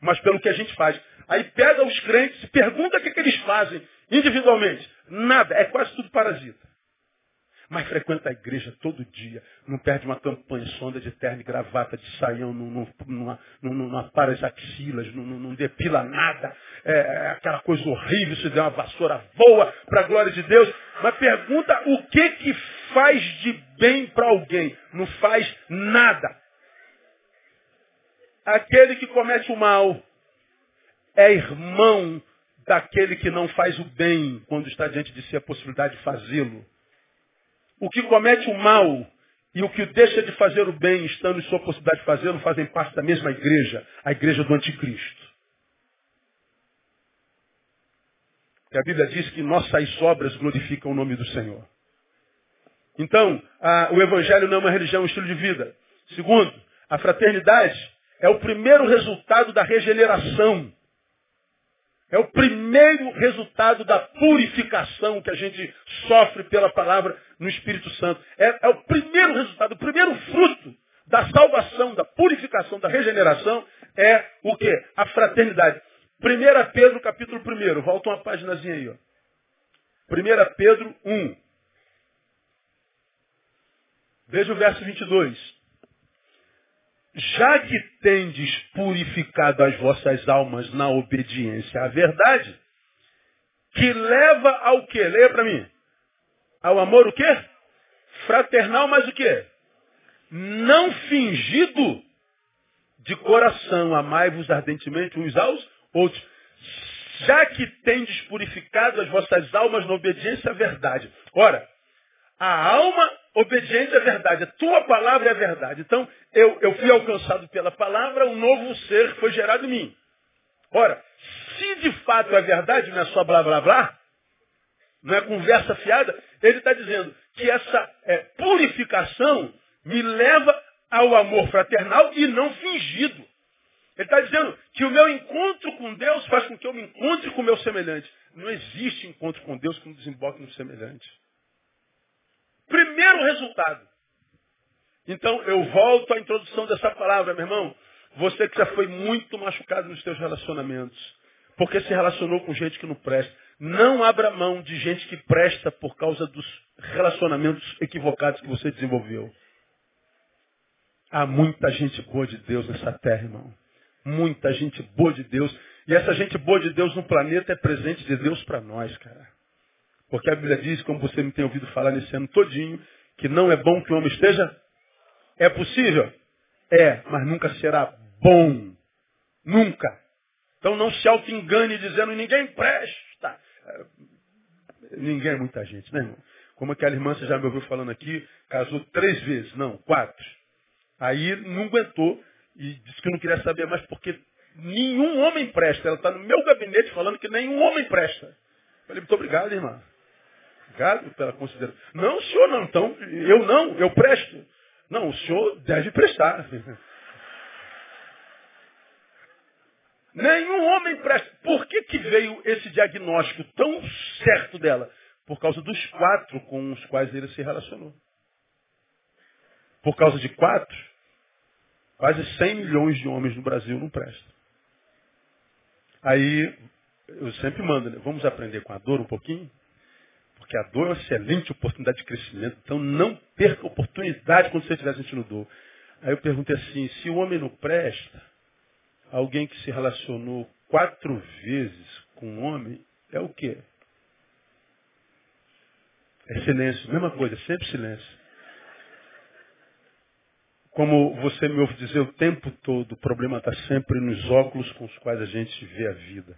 Speaker 1: Mas pelo que a gente faz. Aí pega os crentes e pergunta o que, é que eles fazem individualmente. Nada, é quase tudo parasita mas frequenta a igreja todo dia, não perde uma campanha sonda de terno e gravata, de saião, não, não, não, não, não apara as axilas, não, não, não depila nada, é, é, aquela coisa horrível, se der uma vassoura, voa para a glória de Deus, mas pergunta o que que faz de bem para alguém, não faz nada. Aquele que comete o mal é irmão daquele que não faz o bem quando está diante de si a possibilidade de fazê-lo. O que comete o mal e o que deixa de fazer o bem, estando em sua possibilidade de fazê-lo, fazem parte da mesma igreja, a igreja do anticristo. E a Bíblia diz que nossas obras glorificam o nome do Senhor. Então, a, o Evangelho não é uma religião, é um estilo de vida. Segundo, a fraternidade é o primeiro resultado da regeneração. É o primeiro resultado da purificação que a gente sofre pela palavra no Espírito Santo. É, é, o primeiro resultado, o primeiro fruto da salvação, da purificação, da regeneração é o que? A fraternidade. 1 Pedro capítulo 1. Volta uma páginazinha aí. Ó. 1 Pedro 1. Veja o verso 22 já que tendes purificado as vossas almas na obediência à verdade, que leva ao que? Leia para mim. Ao amor o quê? Fraternal, mas o quê? Não fingido de coração, amai-vos ardentemente uns aos outros. Já que tendes purificado as vossas almas na obediência à verdade. Ora, a alma obediente à verdade. A tua palavra é verdade. Então, eu, eu fui alcançado pela palavra, um novo ser foi gerado em mim. Ora, se de fato é verdade, não é só blá blá blá, não é conversa fiada, ele está dizendo que essa é, purificação me leva ao amor fraternal e não fingido. Ele está dizendo que o meu encontro com Deus faz com que eu me encontre com o meu semelhante. Não existe encontro com Deus que não desemboque no semelhante. Primeiro resultado. Então, eu volto à introdução dessa palavra, meu irmão. Você que já foi muito machucado nos seus relacionamentos, porque se relacionou com gente que não presta. Não abra mão de gente que presta por causa dos relacionamentos equivocados que você desenvolveu. Há muita gente boa de Deus nessa terra, irmão. Muita gente boa de Deus. E essa gente boa de Deus no planeta é presente de Deus para nós, cara. Porque a Bíblia diz, como você me tem ouvido falar nesse ano todinho, que não é bom que o homem esteja. É possível? É, mas nunca será bom. Nunca. Então não se auto-engane dizendo ninguém presta. É, ninguém é muita gente, né, irmão? Como aquela irmã, você já me ouviu falando aqui, casou três vezes, não, quatro. Aí não aguentou e disse que não queria saber mais porque nenhum homem presta. Ela está no meu gabinete falando que nenhum homem presta. Eu falei, muito obrigado, irmã. Obrigado pela consideração. Não, o senhor não. Então, eu não, eu presto. Não, o senhor deve prestar. Nenhum homem presta. Por que, que veio esse diagnóstico tão certo dela? por causa dos quatro com os quais ele se relacionou. Por causa de quatro, quase 100 milhões de homens no Brasil não prestam. Aí, eu sempre mando, né? vamos aprender com a dor um pouquinho? Porque a dor é uma excelente oportunidade de crescimento. Então não perca a oportunidade quando você estiver sentindo dor. Aí eu perguntei assim, se o homem não presta, alguém que se relacionou quatro vezes com um homem, é o quê? É silêncio, mesma coisa, sempre silêncio. Como você me ouve dizer o tempo todo, o problema está sempre nos óculos com os quais a gente vê a vida.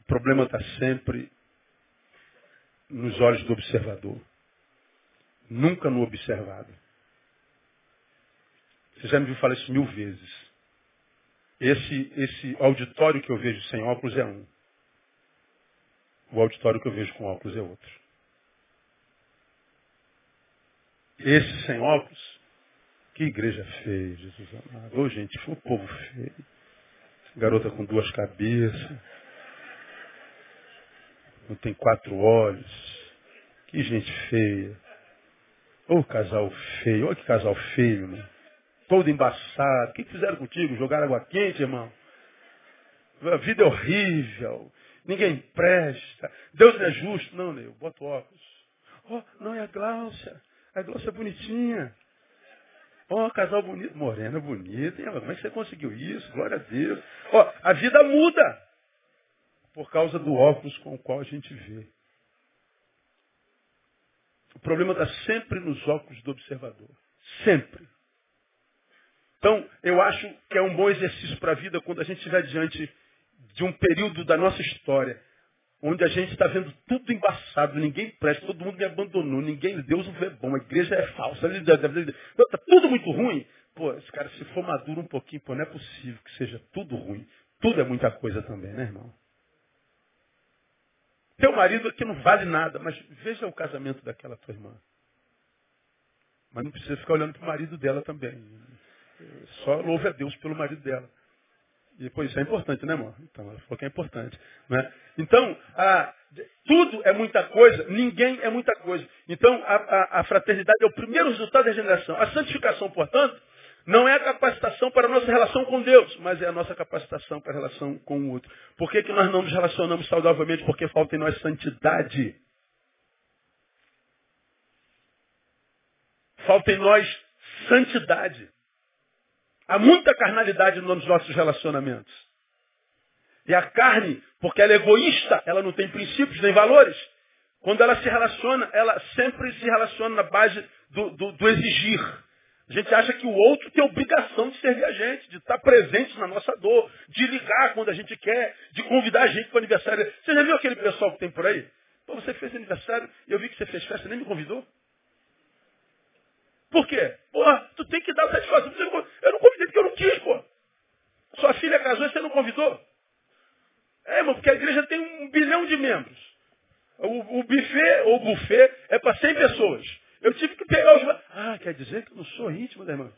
Speaker 1: O problema está sempre nos olhos do observador. Nunca no observado. Você já me viu falar isso mil vezes. Esse, esse auditório que eu vejo sem óculos é um. O auditório que eu vejo com óculos é outro. Esse sem óculos, que igreja feia, Jesus amado. Ô gente, foi um povo feio. Garota com duas cabeças. Não tem quatro olhos. Que gente feia. Ô oh, casal feio. Olha que casal feio? Todo embaçado. O que fizeram contigo? Jogaram água quente, irmão? A vida é horrível. Ninguém presta. Deus não é justo. Não, Neu, bota óculos. Oh, não é a Gláucia. A Gláucia é bonitinha. Ó, oh, casal bonito. Morena bonita. Como é que você conseguiu isso? Glória a Deus. Ó, oh, a vida muda. Por causa do óculos com o qual a gente vê. O problema está sempre nos óculos do observador. Sempre. Então, eu acho que é um bom exercício para a vida quando a gente estiver diante de um período da nossa história onde a gente está vendo tudo embaçado, ninguém presta, todo mundo me abandonou, ninguém, Deus não vê bom, a igreja é falsa, está tudo muito ruim. Pô, esse cara, se for maduro um pouquinho, pô, não é possível que seja tudo ruim. Tudo é muita coisa também, né, irmão? Teu marido aqui não vale nada, mas veja o casamento daquela tua irmã. Mas não precisa ficar olhando para o marido dela também. Só louve a Deus pelo marido dela. E, pô, isso é importante, né, amor? Então, ela falou que é importante. Né? Então, a, tudo é muita coisa, ninguém é muita coisa. Então, a, a, a, fraternidade é o primeiro resultado da regeneração. A santificação, portanto, não é a capacitação para a nossa relação com Deus, mas é a nossa capacitação para a relação com o outro. Por que, que nós não nos relacionamos saudavelmente? Porque falta em nós santidade. Falta em nós santidade. Há muita carnalidade nos nossos relacionamentos. E a carne, porque ela é egoísta, ela não tem princípios nem valores. Quando ela se relaciona, ela sempre se relaciona na base do, do, do exigir. A gente acha que o outro tem obrigação de servir a gente, de estar presente na nossa dor, de ligar quando a gente quer, de convidar a gente para o aniversário. Você já viu aquele pessoal que tem por aí? Pô, você fez aniversário, eu vi que você fez festa, nem me convidou. Por quê? Porra, tu tem que dar satisfação. Eu não convidei porque eu não quis, pô. Sua filha casou e você não convidou. É, irmão, porque a igreja tem um bilhão de membros. O, o buffet, ou buffet, é para 100 pessoas. Eu tive que pegar os... Ah, quer dizer que eu não sou íntimo da irmã.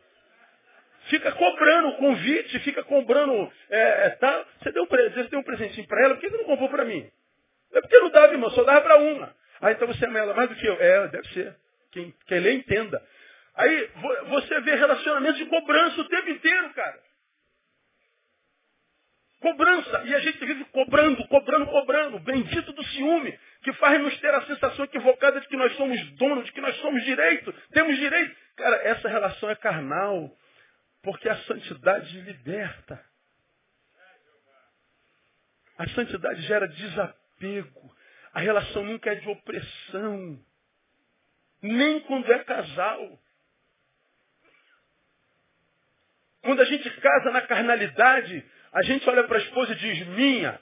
Speaker 1: Fica cobrando o convite, fica cobrando... É, é, tá? Você deu um, você deu um presentinho para ela, por que você não comprou para mim? É porque não dava, irmão, só dava para uma. Ah, então você ama ela mais do que eu. É, deve ser. Quem, quem lê, entenda. Aí você vê relacionamentos de cobrança o tempo inteiro, cara. Cobrança. E a gente vive cobrando, cobrando, cobrando. Bendito do ciúme, que faz nos ter a sensação equivocada de que nós somos donos, de que nós somos direito, temos direito. Cara, essa relação é carnal, porque a santidade liberta. A santidade gera desapego. A relação nunca é de opressão. Nem quando é casal. Quando a gente casa na carnalidade, a gente olha para a esposa e diz, minha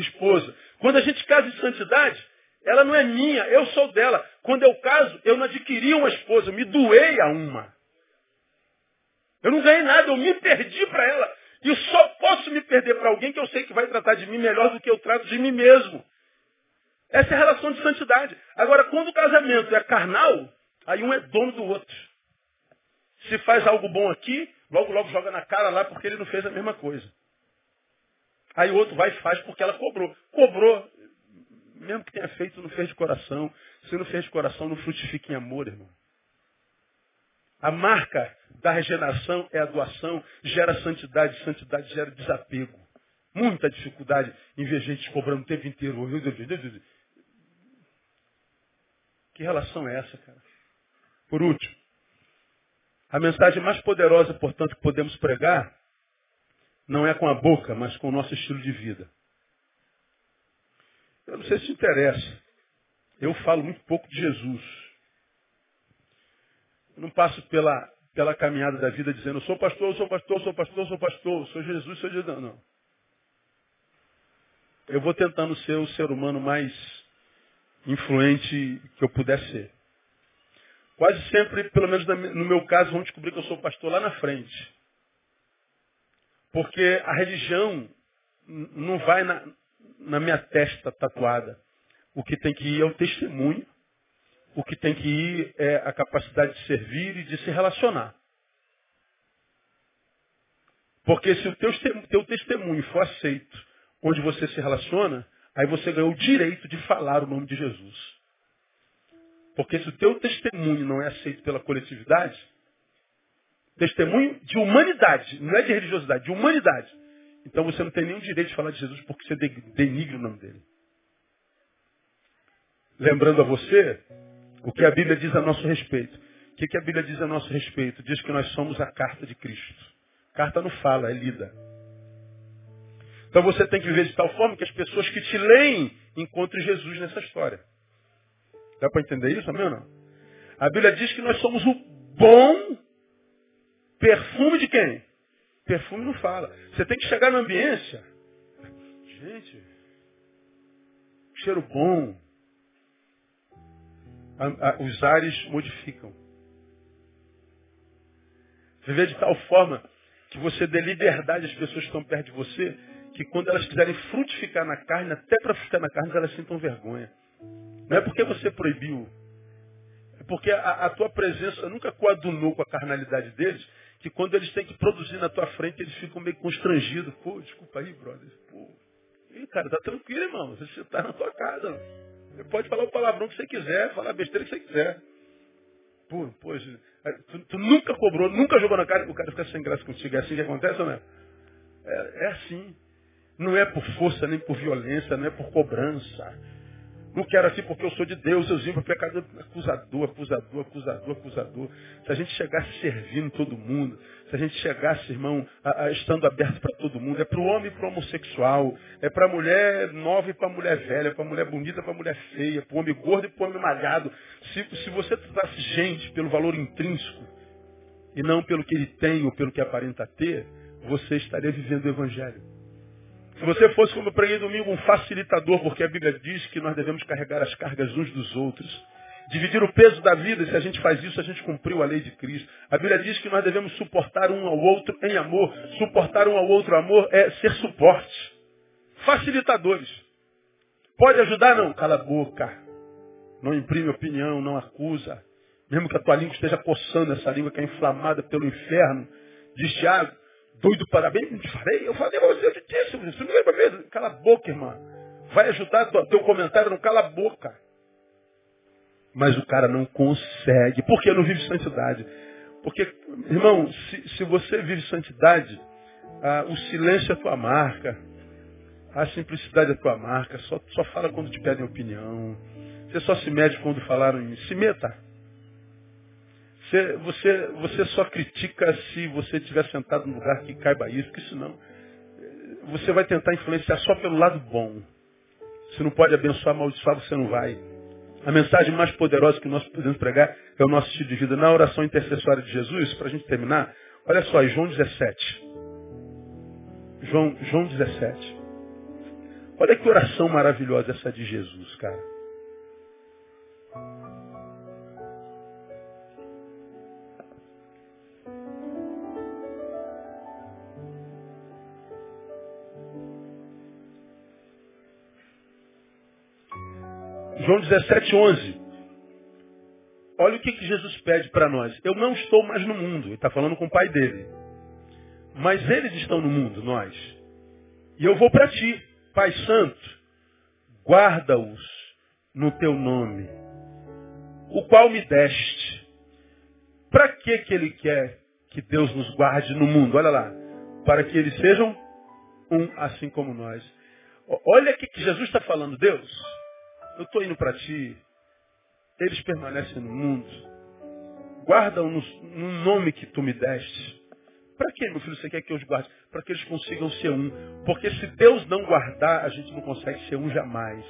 Speaker 1: esposa. Quando a gente casa em santidade, ela não é minha, eu sou dela. Quando eu caso, eu não adquiri uma esposa, eu me doei a uma. Eu não ganhei nada, eu me perdi para ela. E só posso me perder para alguém que eu sei que vai tratar de mim melhor do que eu trato de mim mesmo. Essa é a relação de santidade. Agora, quando o casamento é carnal, aí um é dono do outro. Se faz algo bom aqui, Logo, logo joga na cara lá porque ele não fez a mesma coisa. Aí o outro vai e faz porque ela cobrou. Cobrou. Mesmo que tenha feito, não fez de coração. Se não fez de coração, não frutifica em amor, irmão. A marca da regeneração é a doação, gera santidade, santidade gera desapego. Muita dificuldade em ver gente cobrando o tempo inteiro. Que relação é essa, cara? Por último, a mensagem mais poderosa, portanto, que podemos pregar não é com a boca, mas com o nosso estilo de vida. Eu não sei se te interessa. Eu falo muito pouco de Jesus. Eu não passo pela, pela caminhada da vida dizendo, sou pastor, sou pastor, sou pastor, sou pastor, sou Jesus, sou Jesus. Não. Eu vou tentando ser o ser humano mais influente que eu puder ser. Quase sempre, pelo menos no meu caso, vão descobrir que eu sou pastor lá na frente. Porque a religião não vai na, na minha testa tatuada. O que tem que ir é o testemunho. O que tem que ir é a capacidade de servir e de se relacionar. Porque se o teu, teu testemunho for aceito onde você se relaciona, aí você ganhou o direito de falar o nome de Jesus. Porque se o teu testemunho não é aceito pela coletividade, testemunho de humanidade, não é de religiosidade, de humanidade. Então você não tem nenhum direito de falar de Jesus porque você denigre o nome dele. Lembrando a você o que a Bíblia diz a nosso respeito. O que, que a Bíblia diz a nosso respeito? Diz que nós somos a carta de Cristo. Carta não fala, é lida. Então você tem que viver de tal forma que as pessoas que te leem encontrem Jesus nessa história. Dá para entender isso, amém ou não? A Bíblia diz que nós somos o bom perfume de quem? Perfume não fala. Você tem que chegar na ambiência. Gente, cheiro bom. A, a, os ares modificam. Viver de tal forma que você dê liberdade às pessoas que estão perto de você, que quando elas quiserem frutificar na carne, até para frutificar na carne, elas sintam vergonha. Não é porque você proibiu. É porque a, a tua presença nunca coadunou com a carnalidade deles, que quando eles têm que produzir na tua frente, eles ficam meio constrangidos. Pô, desculpa aí, brother. Pô, Ih, cara, tá tranquilo, irmão. Você está na tua casa. Você pode falar o palavrão que você quiser, falar a besteira que você quiser. Pô, pô, tu, tu, nunca cobrou, nunca jogou na cara, o cara fica sem graça contigo. É assim que acontece ou não é? É, é assim. Não é por força, nem por violência, não é por cobrança. Não quero assim porque eu sou de Deus, eu vivo pecador, acusador, acusador, acusador, acusador. Se a gente chegasse servindo todo mundo, se a gente chegasse, irmão, a, a, estando aberto para todo mundo, é para o homem e para o homossexual, é para a mulher nova e para a mulher velha, é para a mulher bonita e para a mulher feia, para o homem gordo e para o homem malhado. Se, se você tratasse gente pelo valor intrínseco e não pelo que ele tem ou pelo que aparenta ter, você estaria vivendo o evangelho. Se você fosse, como eu preguei domingo, um facilitador, porque a Bíblia diz que nós devemos carregar as cargas uns dos outros. Dividir o peso da vida, se a gente faz isso, a gente cumpriu a lei de Cristo. A Bíblia diz que nós devemos suportar um ao outro em amor. Suportar um ao outro amor é ser suporte. Facilitadores. Pode ajudar? Não. Cala a boca. Não imprime opinião, não acusa. Mesmo que a tua língua esteja coçando essa língua que é inflamada pelo inferno. Diz Tiago, doido para bem, não te falei, eu falei, você, eu te disse, você não lembra mesmo? Cala a boca, irmã. Vai ajudar teu comentário, não cala a boca. Mas o cara não consegue. Por que não vive santidade? Porque, irmão, se, se você vive santidade, ah, o silêncio é tua marca. A simplicidade é tua marca. Só, só fala quando te pedem opinião. Você só se mede quando falaram em se meta. Você, você, você só critica se você estiver sentado no lugar que caiba isso, porque senão você vai tentar influenciar só pelo lado bom. Se não pode abençoar, amaldiçoar, você não vai. A mensagem mais poderosa que nós podemos pregar é o nosso estilo de vida. Na oração intercessória de Jesus, para a gente terminar, olha só, João 17. João, João 17. Olha que oração maravilhosa essa de Jesus, cara. João 17, 11. Olha o que, que Jesus pede para nós. Eu não estou mais no mundo. Ele está falando com o pai dele. Mas eles estão no mundo, nós. E eu vou para ti, Pai Santo. guarda-os no teu nome, o qual me deste. Para que que ele quer que Deus nos guarde no mundo? Olha lá, para que eles sejam um assim como nós. Olha o que Jesus está falando, Deus. Eu estou indo para ti. Eles permanecem no mundo. Guardam no, no nome que tu me deste. Para que, meu filho, você quer que eu os guarde? Para que eles consigam ser um. Porque se Deus não guardar, a gente não consegue ser um jamais.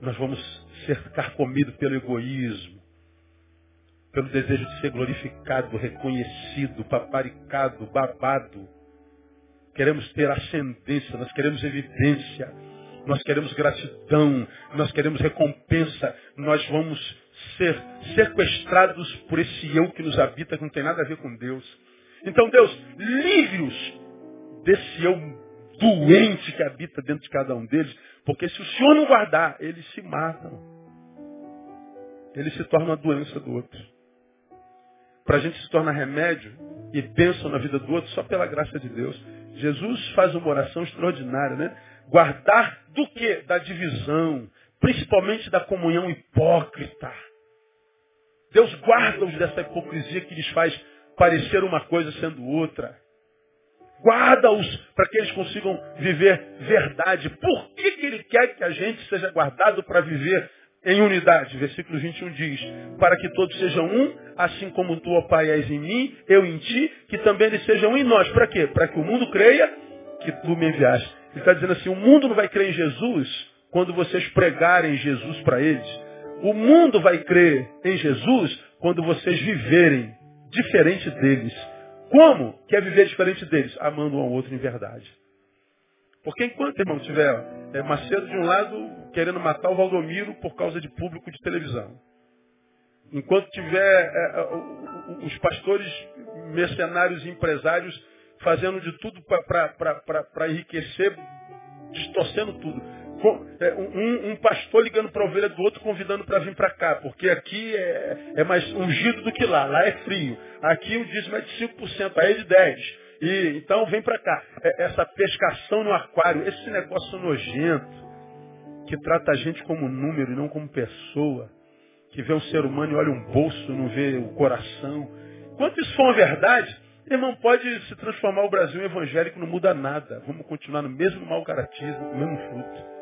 Speaker 1: Nós vamos ser carcomidos pelo egoísmo, pelo desejo de ser glorificado, reconhecido, paparicado, babado. Queremos ter ascendência, nós queremos evidência, nós queremos gratidão, nós queremos recompensa, nós vamos ser sequestrados por esse eu que nos habita, que não tem nada a ver com Deus. Então, Deus, livre-os desse eu doente que habita dentro de cada um deles, porque se o Senhor não guardar, eles se matam. Eles se tornam a doença do outro. Para a gente se tornar remédio e bênção na vida do outro só pela graça de Deus. Jesus faz uma oração extraordinária, né? Guardar do que? Da divisão, principalmente da comunhão hipócrita. Deus guarda-os dessa hipocrisia que lhes faz parecer uma coisa sendo outra. Guarda-os para que eles consigam viver verdade. Por que, que ele quer que a gente seja guardado para viver em unidade? Versículo 21 diz, para que todos sejam um, assim como tu, ó Pai, és em mim, eu em ti, que também eles sejam um em nós. Para quê? Para que o mundo creia que tu me enviaste. Ele está dizendo assim, o mundo não vai crer em Jesus quando vocês pregarem Jesus para eles. O mundo vai crer em Jesus quando vocês viverem diferente deles. Como quer viver diferente deles? Amando um ao outro em verdade. Porque enquanto, irmão, tiver é, Macedo de um lado querendo matar o Valdomiro por causa de público de televisão. Enquanto tiver é, é os pastores mercenários e empresários fazendo de tudo para enriquecer, distorcendo tudo. É, um, um, pastor ligando para a ovelha do outro, convidando para vir para cá, porque aqui é, é, mais ungido do que lá, lá é frio. Aqui o dízimo é de 5%, aí é de 10%. E, então vem para cá. É, essa pescação no aquário, esse negócio nojento, que trata a gente como número e não como pessoa, que vê um ser humano e olha um bolso, não vê o coração. Enquanto isso for uma verdade, irmão, pode se transformar o Brasil em evangélico, não muda nada. Vamos continuar no mesmo mau caratismo, no mesmo fruto.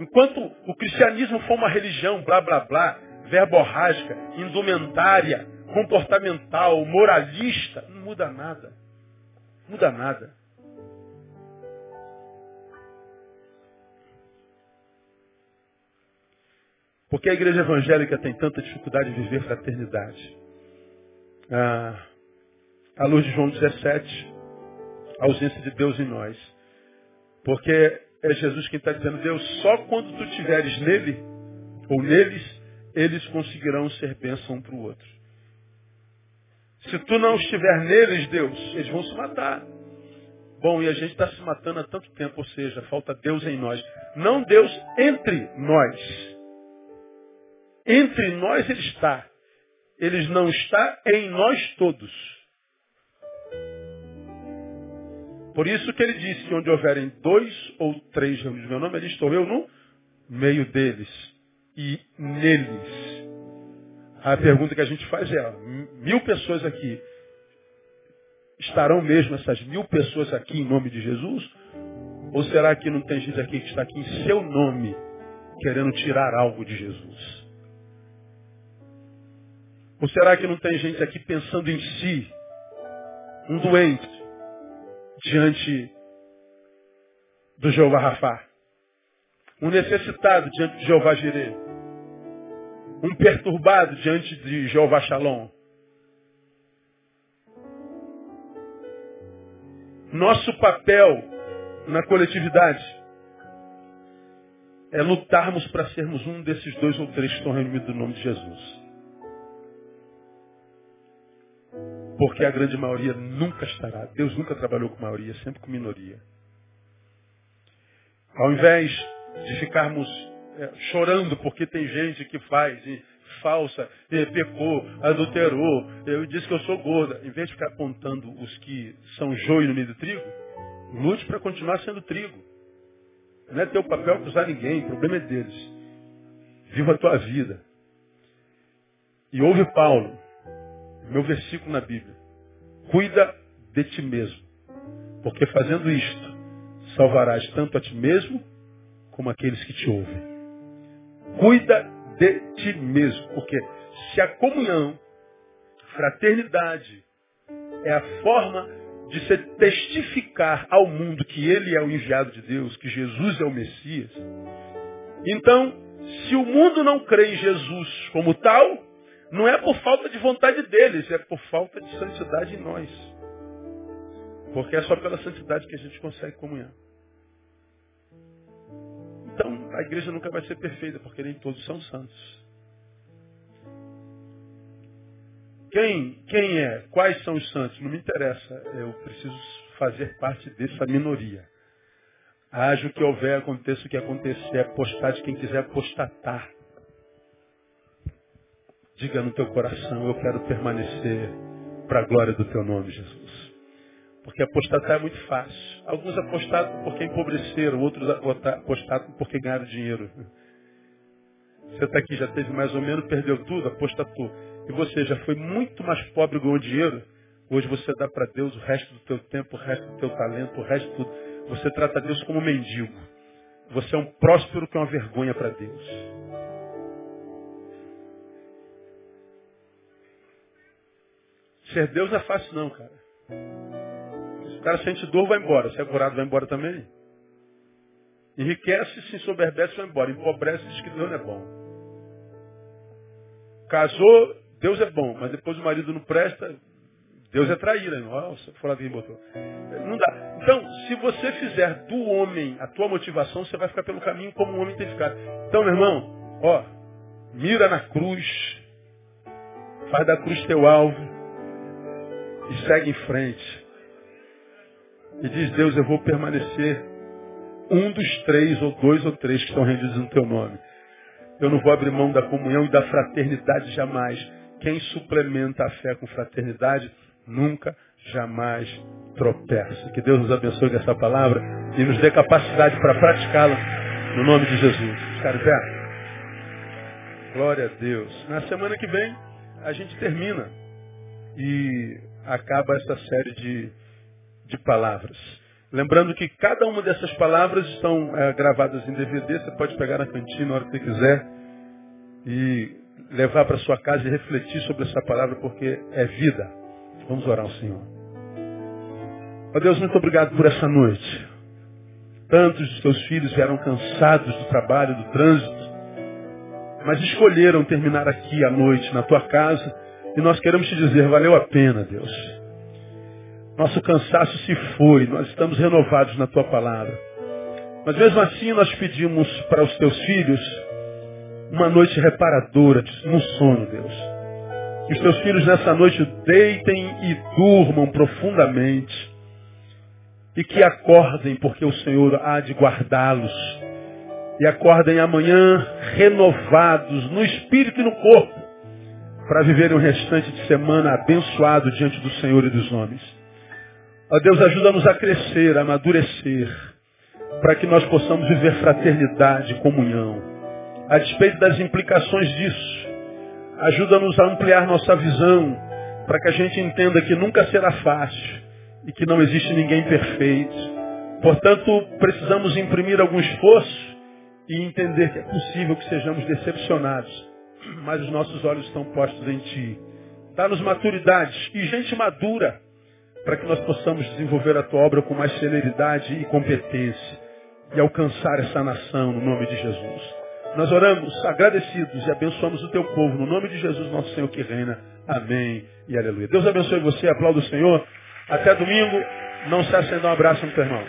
Speaker 1: Enquanto o cristianismo for uma religião, blá blá blá, verborrágica, indumentária, comportamental, moralista, não muda nada. Não muda nada. Porque a igreja evangélica tem tanta dificuldade de viver fraternidade? Ah, à luz de João 17, a ausência de Deus em nós. Porque é Jesus quem está dizendo, Deus, só quando tu estiveres nele, ou neles, eles conseguirão ser bênção um para o outro. Se tu não estiver neles, Deus, eles vão se matar. Bom, e a gente está se matando há tanto tempo, ou seja, falta Deus em nós. Não Deus entre nós. Entre nós ele está. Ele não está em nós todos. Por isso que ele disse que onde houverem dois ou três reunidos meu nome, ali estou eu no meio deles e neles. A pergunta que a gente faz é, mil pessoas aqui, estarão mesmo essas mil pessoas aqui em nome de Jesus? Ou será que não tem gente aqui que está aqui em seu nome, querendo tirar algo de Jesus? Ou será que não tem gente aqui pensando em si? Um doente, diante do Jeová Rafá. Um necessitado diante de Jeová Jireh. Um perturbado diante de Jeová Shalom. Nosso papel na coletividade é lutarmos para sermos um desses dois ou três que estão reunidos no nome de Jesus. Porque a grande maioria nunca estará. Deus nunca trabalhou com maioria, sempre com minoria. Ao invés de ficarmos é, chorando porque tem gente que faz e falsa, e pecou, adulterou, eu disse que eu sou gorda, em vez de ficar apontando os que são joio no meio do trigo, lute para continuar sendo trigo. Não é teu papel acusar ninguém, o problema é deles. Viva a tua vida. E ouve Paulo, meu versículo na Bíblia. Cuida de ti mesmo. Porque fazendo isto, salvarás tanto a ti mesmo como aqueles que te ouvem. Cuida de ti mesmo. Porque se a comunhão, fraternidade, é a forma de se testificar ao mundo que ele é o enviado de Deus, que Jesus é o Messias, então, se o mundo não crê em Jesus como tal, não é por falta de vontade deles, é por falta de santidade em nós. Porque é só pela santidade que a gente consegue comunhar. Então, a igreja nunca vai ser perfeita, porque nem todos são santos. Quem, quem é? Quais são os santos? Não me interessa. Eu preciso fazer parte dessa minoria. Haja o que houver, aconteça o que acontecer. Apostar quem quiser apostatar. Diga no teu coração, eu quero permanecer para a glória do teu nome, Jesus. Porque apostatar é muito fácil. Alguns apostatam porque empobreceram, outros apostatam porque ganharam dinheiro. Você está aqui, já teve mais ou menos, perdeu tudo, apostatou. E você já foi muito mais pobre e ganhou dinheiro. Hoje você dá para Deus o resto do teu tempo, o resto do teu talento, o resto de tudo. Você trata Deus como mendigo. Você é um próspero que é uma vergonha para Deus. Ser Deus não é fácil não, cara. Se o cara sente dor, vai embora. Se é curado, vai embora também. Enriquece, se ensoberbece, vai embora. Empobrece, diz que Deus não é bom. Casou, Deus é bom, mas depois o marido não presta, Deus é traíra. Nossa, foi lá botou. Não dá. Então, se você fizer do homem a tua motivação, você vai ficar pelo caminho como o homem tem ficado. Então, meu irmão, ó, mira na cruz, faz da cruz teu alvo e segue em frente. E diz, Deus, eu vou permanecer um dos três, ou dois ou três que estão rendidos no teu nome. Eu não vou abrir mão da comunhão e da fraternidade jamais. Quem suplementa a fé com fraternidade nunca, jamais tropeça. Que Deus nos abençoe com essa palavra e nos dê capacidade para praticá-la no nome de Jesus. Ficar pé. Glória a Deus. Na semana que vem a gente termina e acaba essa série de, de palavras. Lembrando que cada uma dessas palavras estão é, gravadas em DVD, você pode pegar na cantina na hora que você quiser e levar para sua casa e refletir sobre essa palavra, porque é vida. Vamos orar ao Senhor. Ó oh Deus, muito obrigado por essa noite. Tantos dos teus filhos vieram cansados do trabalho, do trânsito, mas escolheram terminar aqui à noite na tua casa e nós queremos te dizer, valeu a pena, Deus. Nosso cansaço se foi, nós estamos renovados na tua palavra. Mas mesmo assim nós pedimos para os teus filhos uma noite reparadora, no sono, Deus. Que os teus filhos nessa noite deitem e durmam profundamente. E que acordem, porque o Senhor há de guardá-los. E acordem amanhã renovados no espírito e no corpo, para viverem o restante de semana abençoado diante do Senhor e dos homens. Ó Deus, ajuda-nos a crescer, a amadurecer, para que nós possamos viver fraternidade, comunhão. A despeito das implicações disso, ajuda-nos a ampliar nossa visão, para que a gente entenda que nunca será fácil e que não existe ninguém perfeito. Portanto, precisamos imprimir algum esforço e entender que é possível que sejamos decepcionados, mas os nossos olhos estão postos em Ti. Dá-nos maturidade e gente madura para que nós possamos desenvolver a tua obra com mais celeridade e competência e alcançar essa nação no nome de Jesus. Nós oramos agradecidos e abençoamos o teu povo no nome de Jesus, nosso Senhor que reina. Amém e aleluia. Deus abençoe você, aplauda o Senhor. Até domingo. Não se acenda um abraço no teu irmão.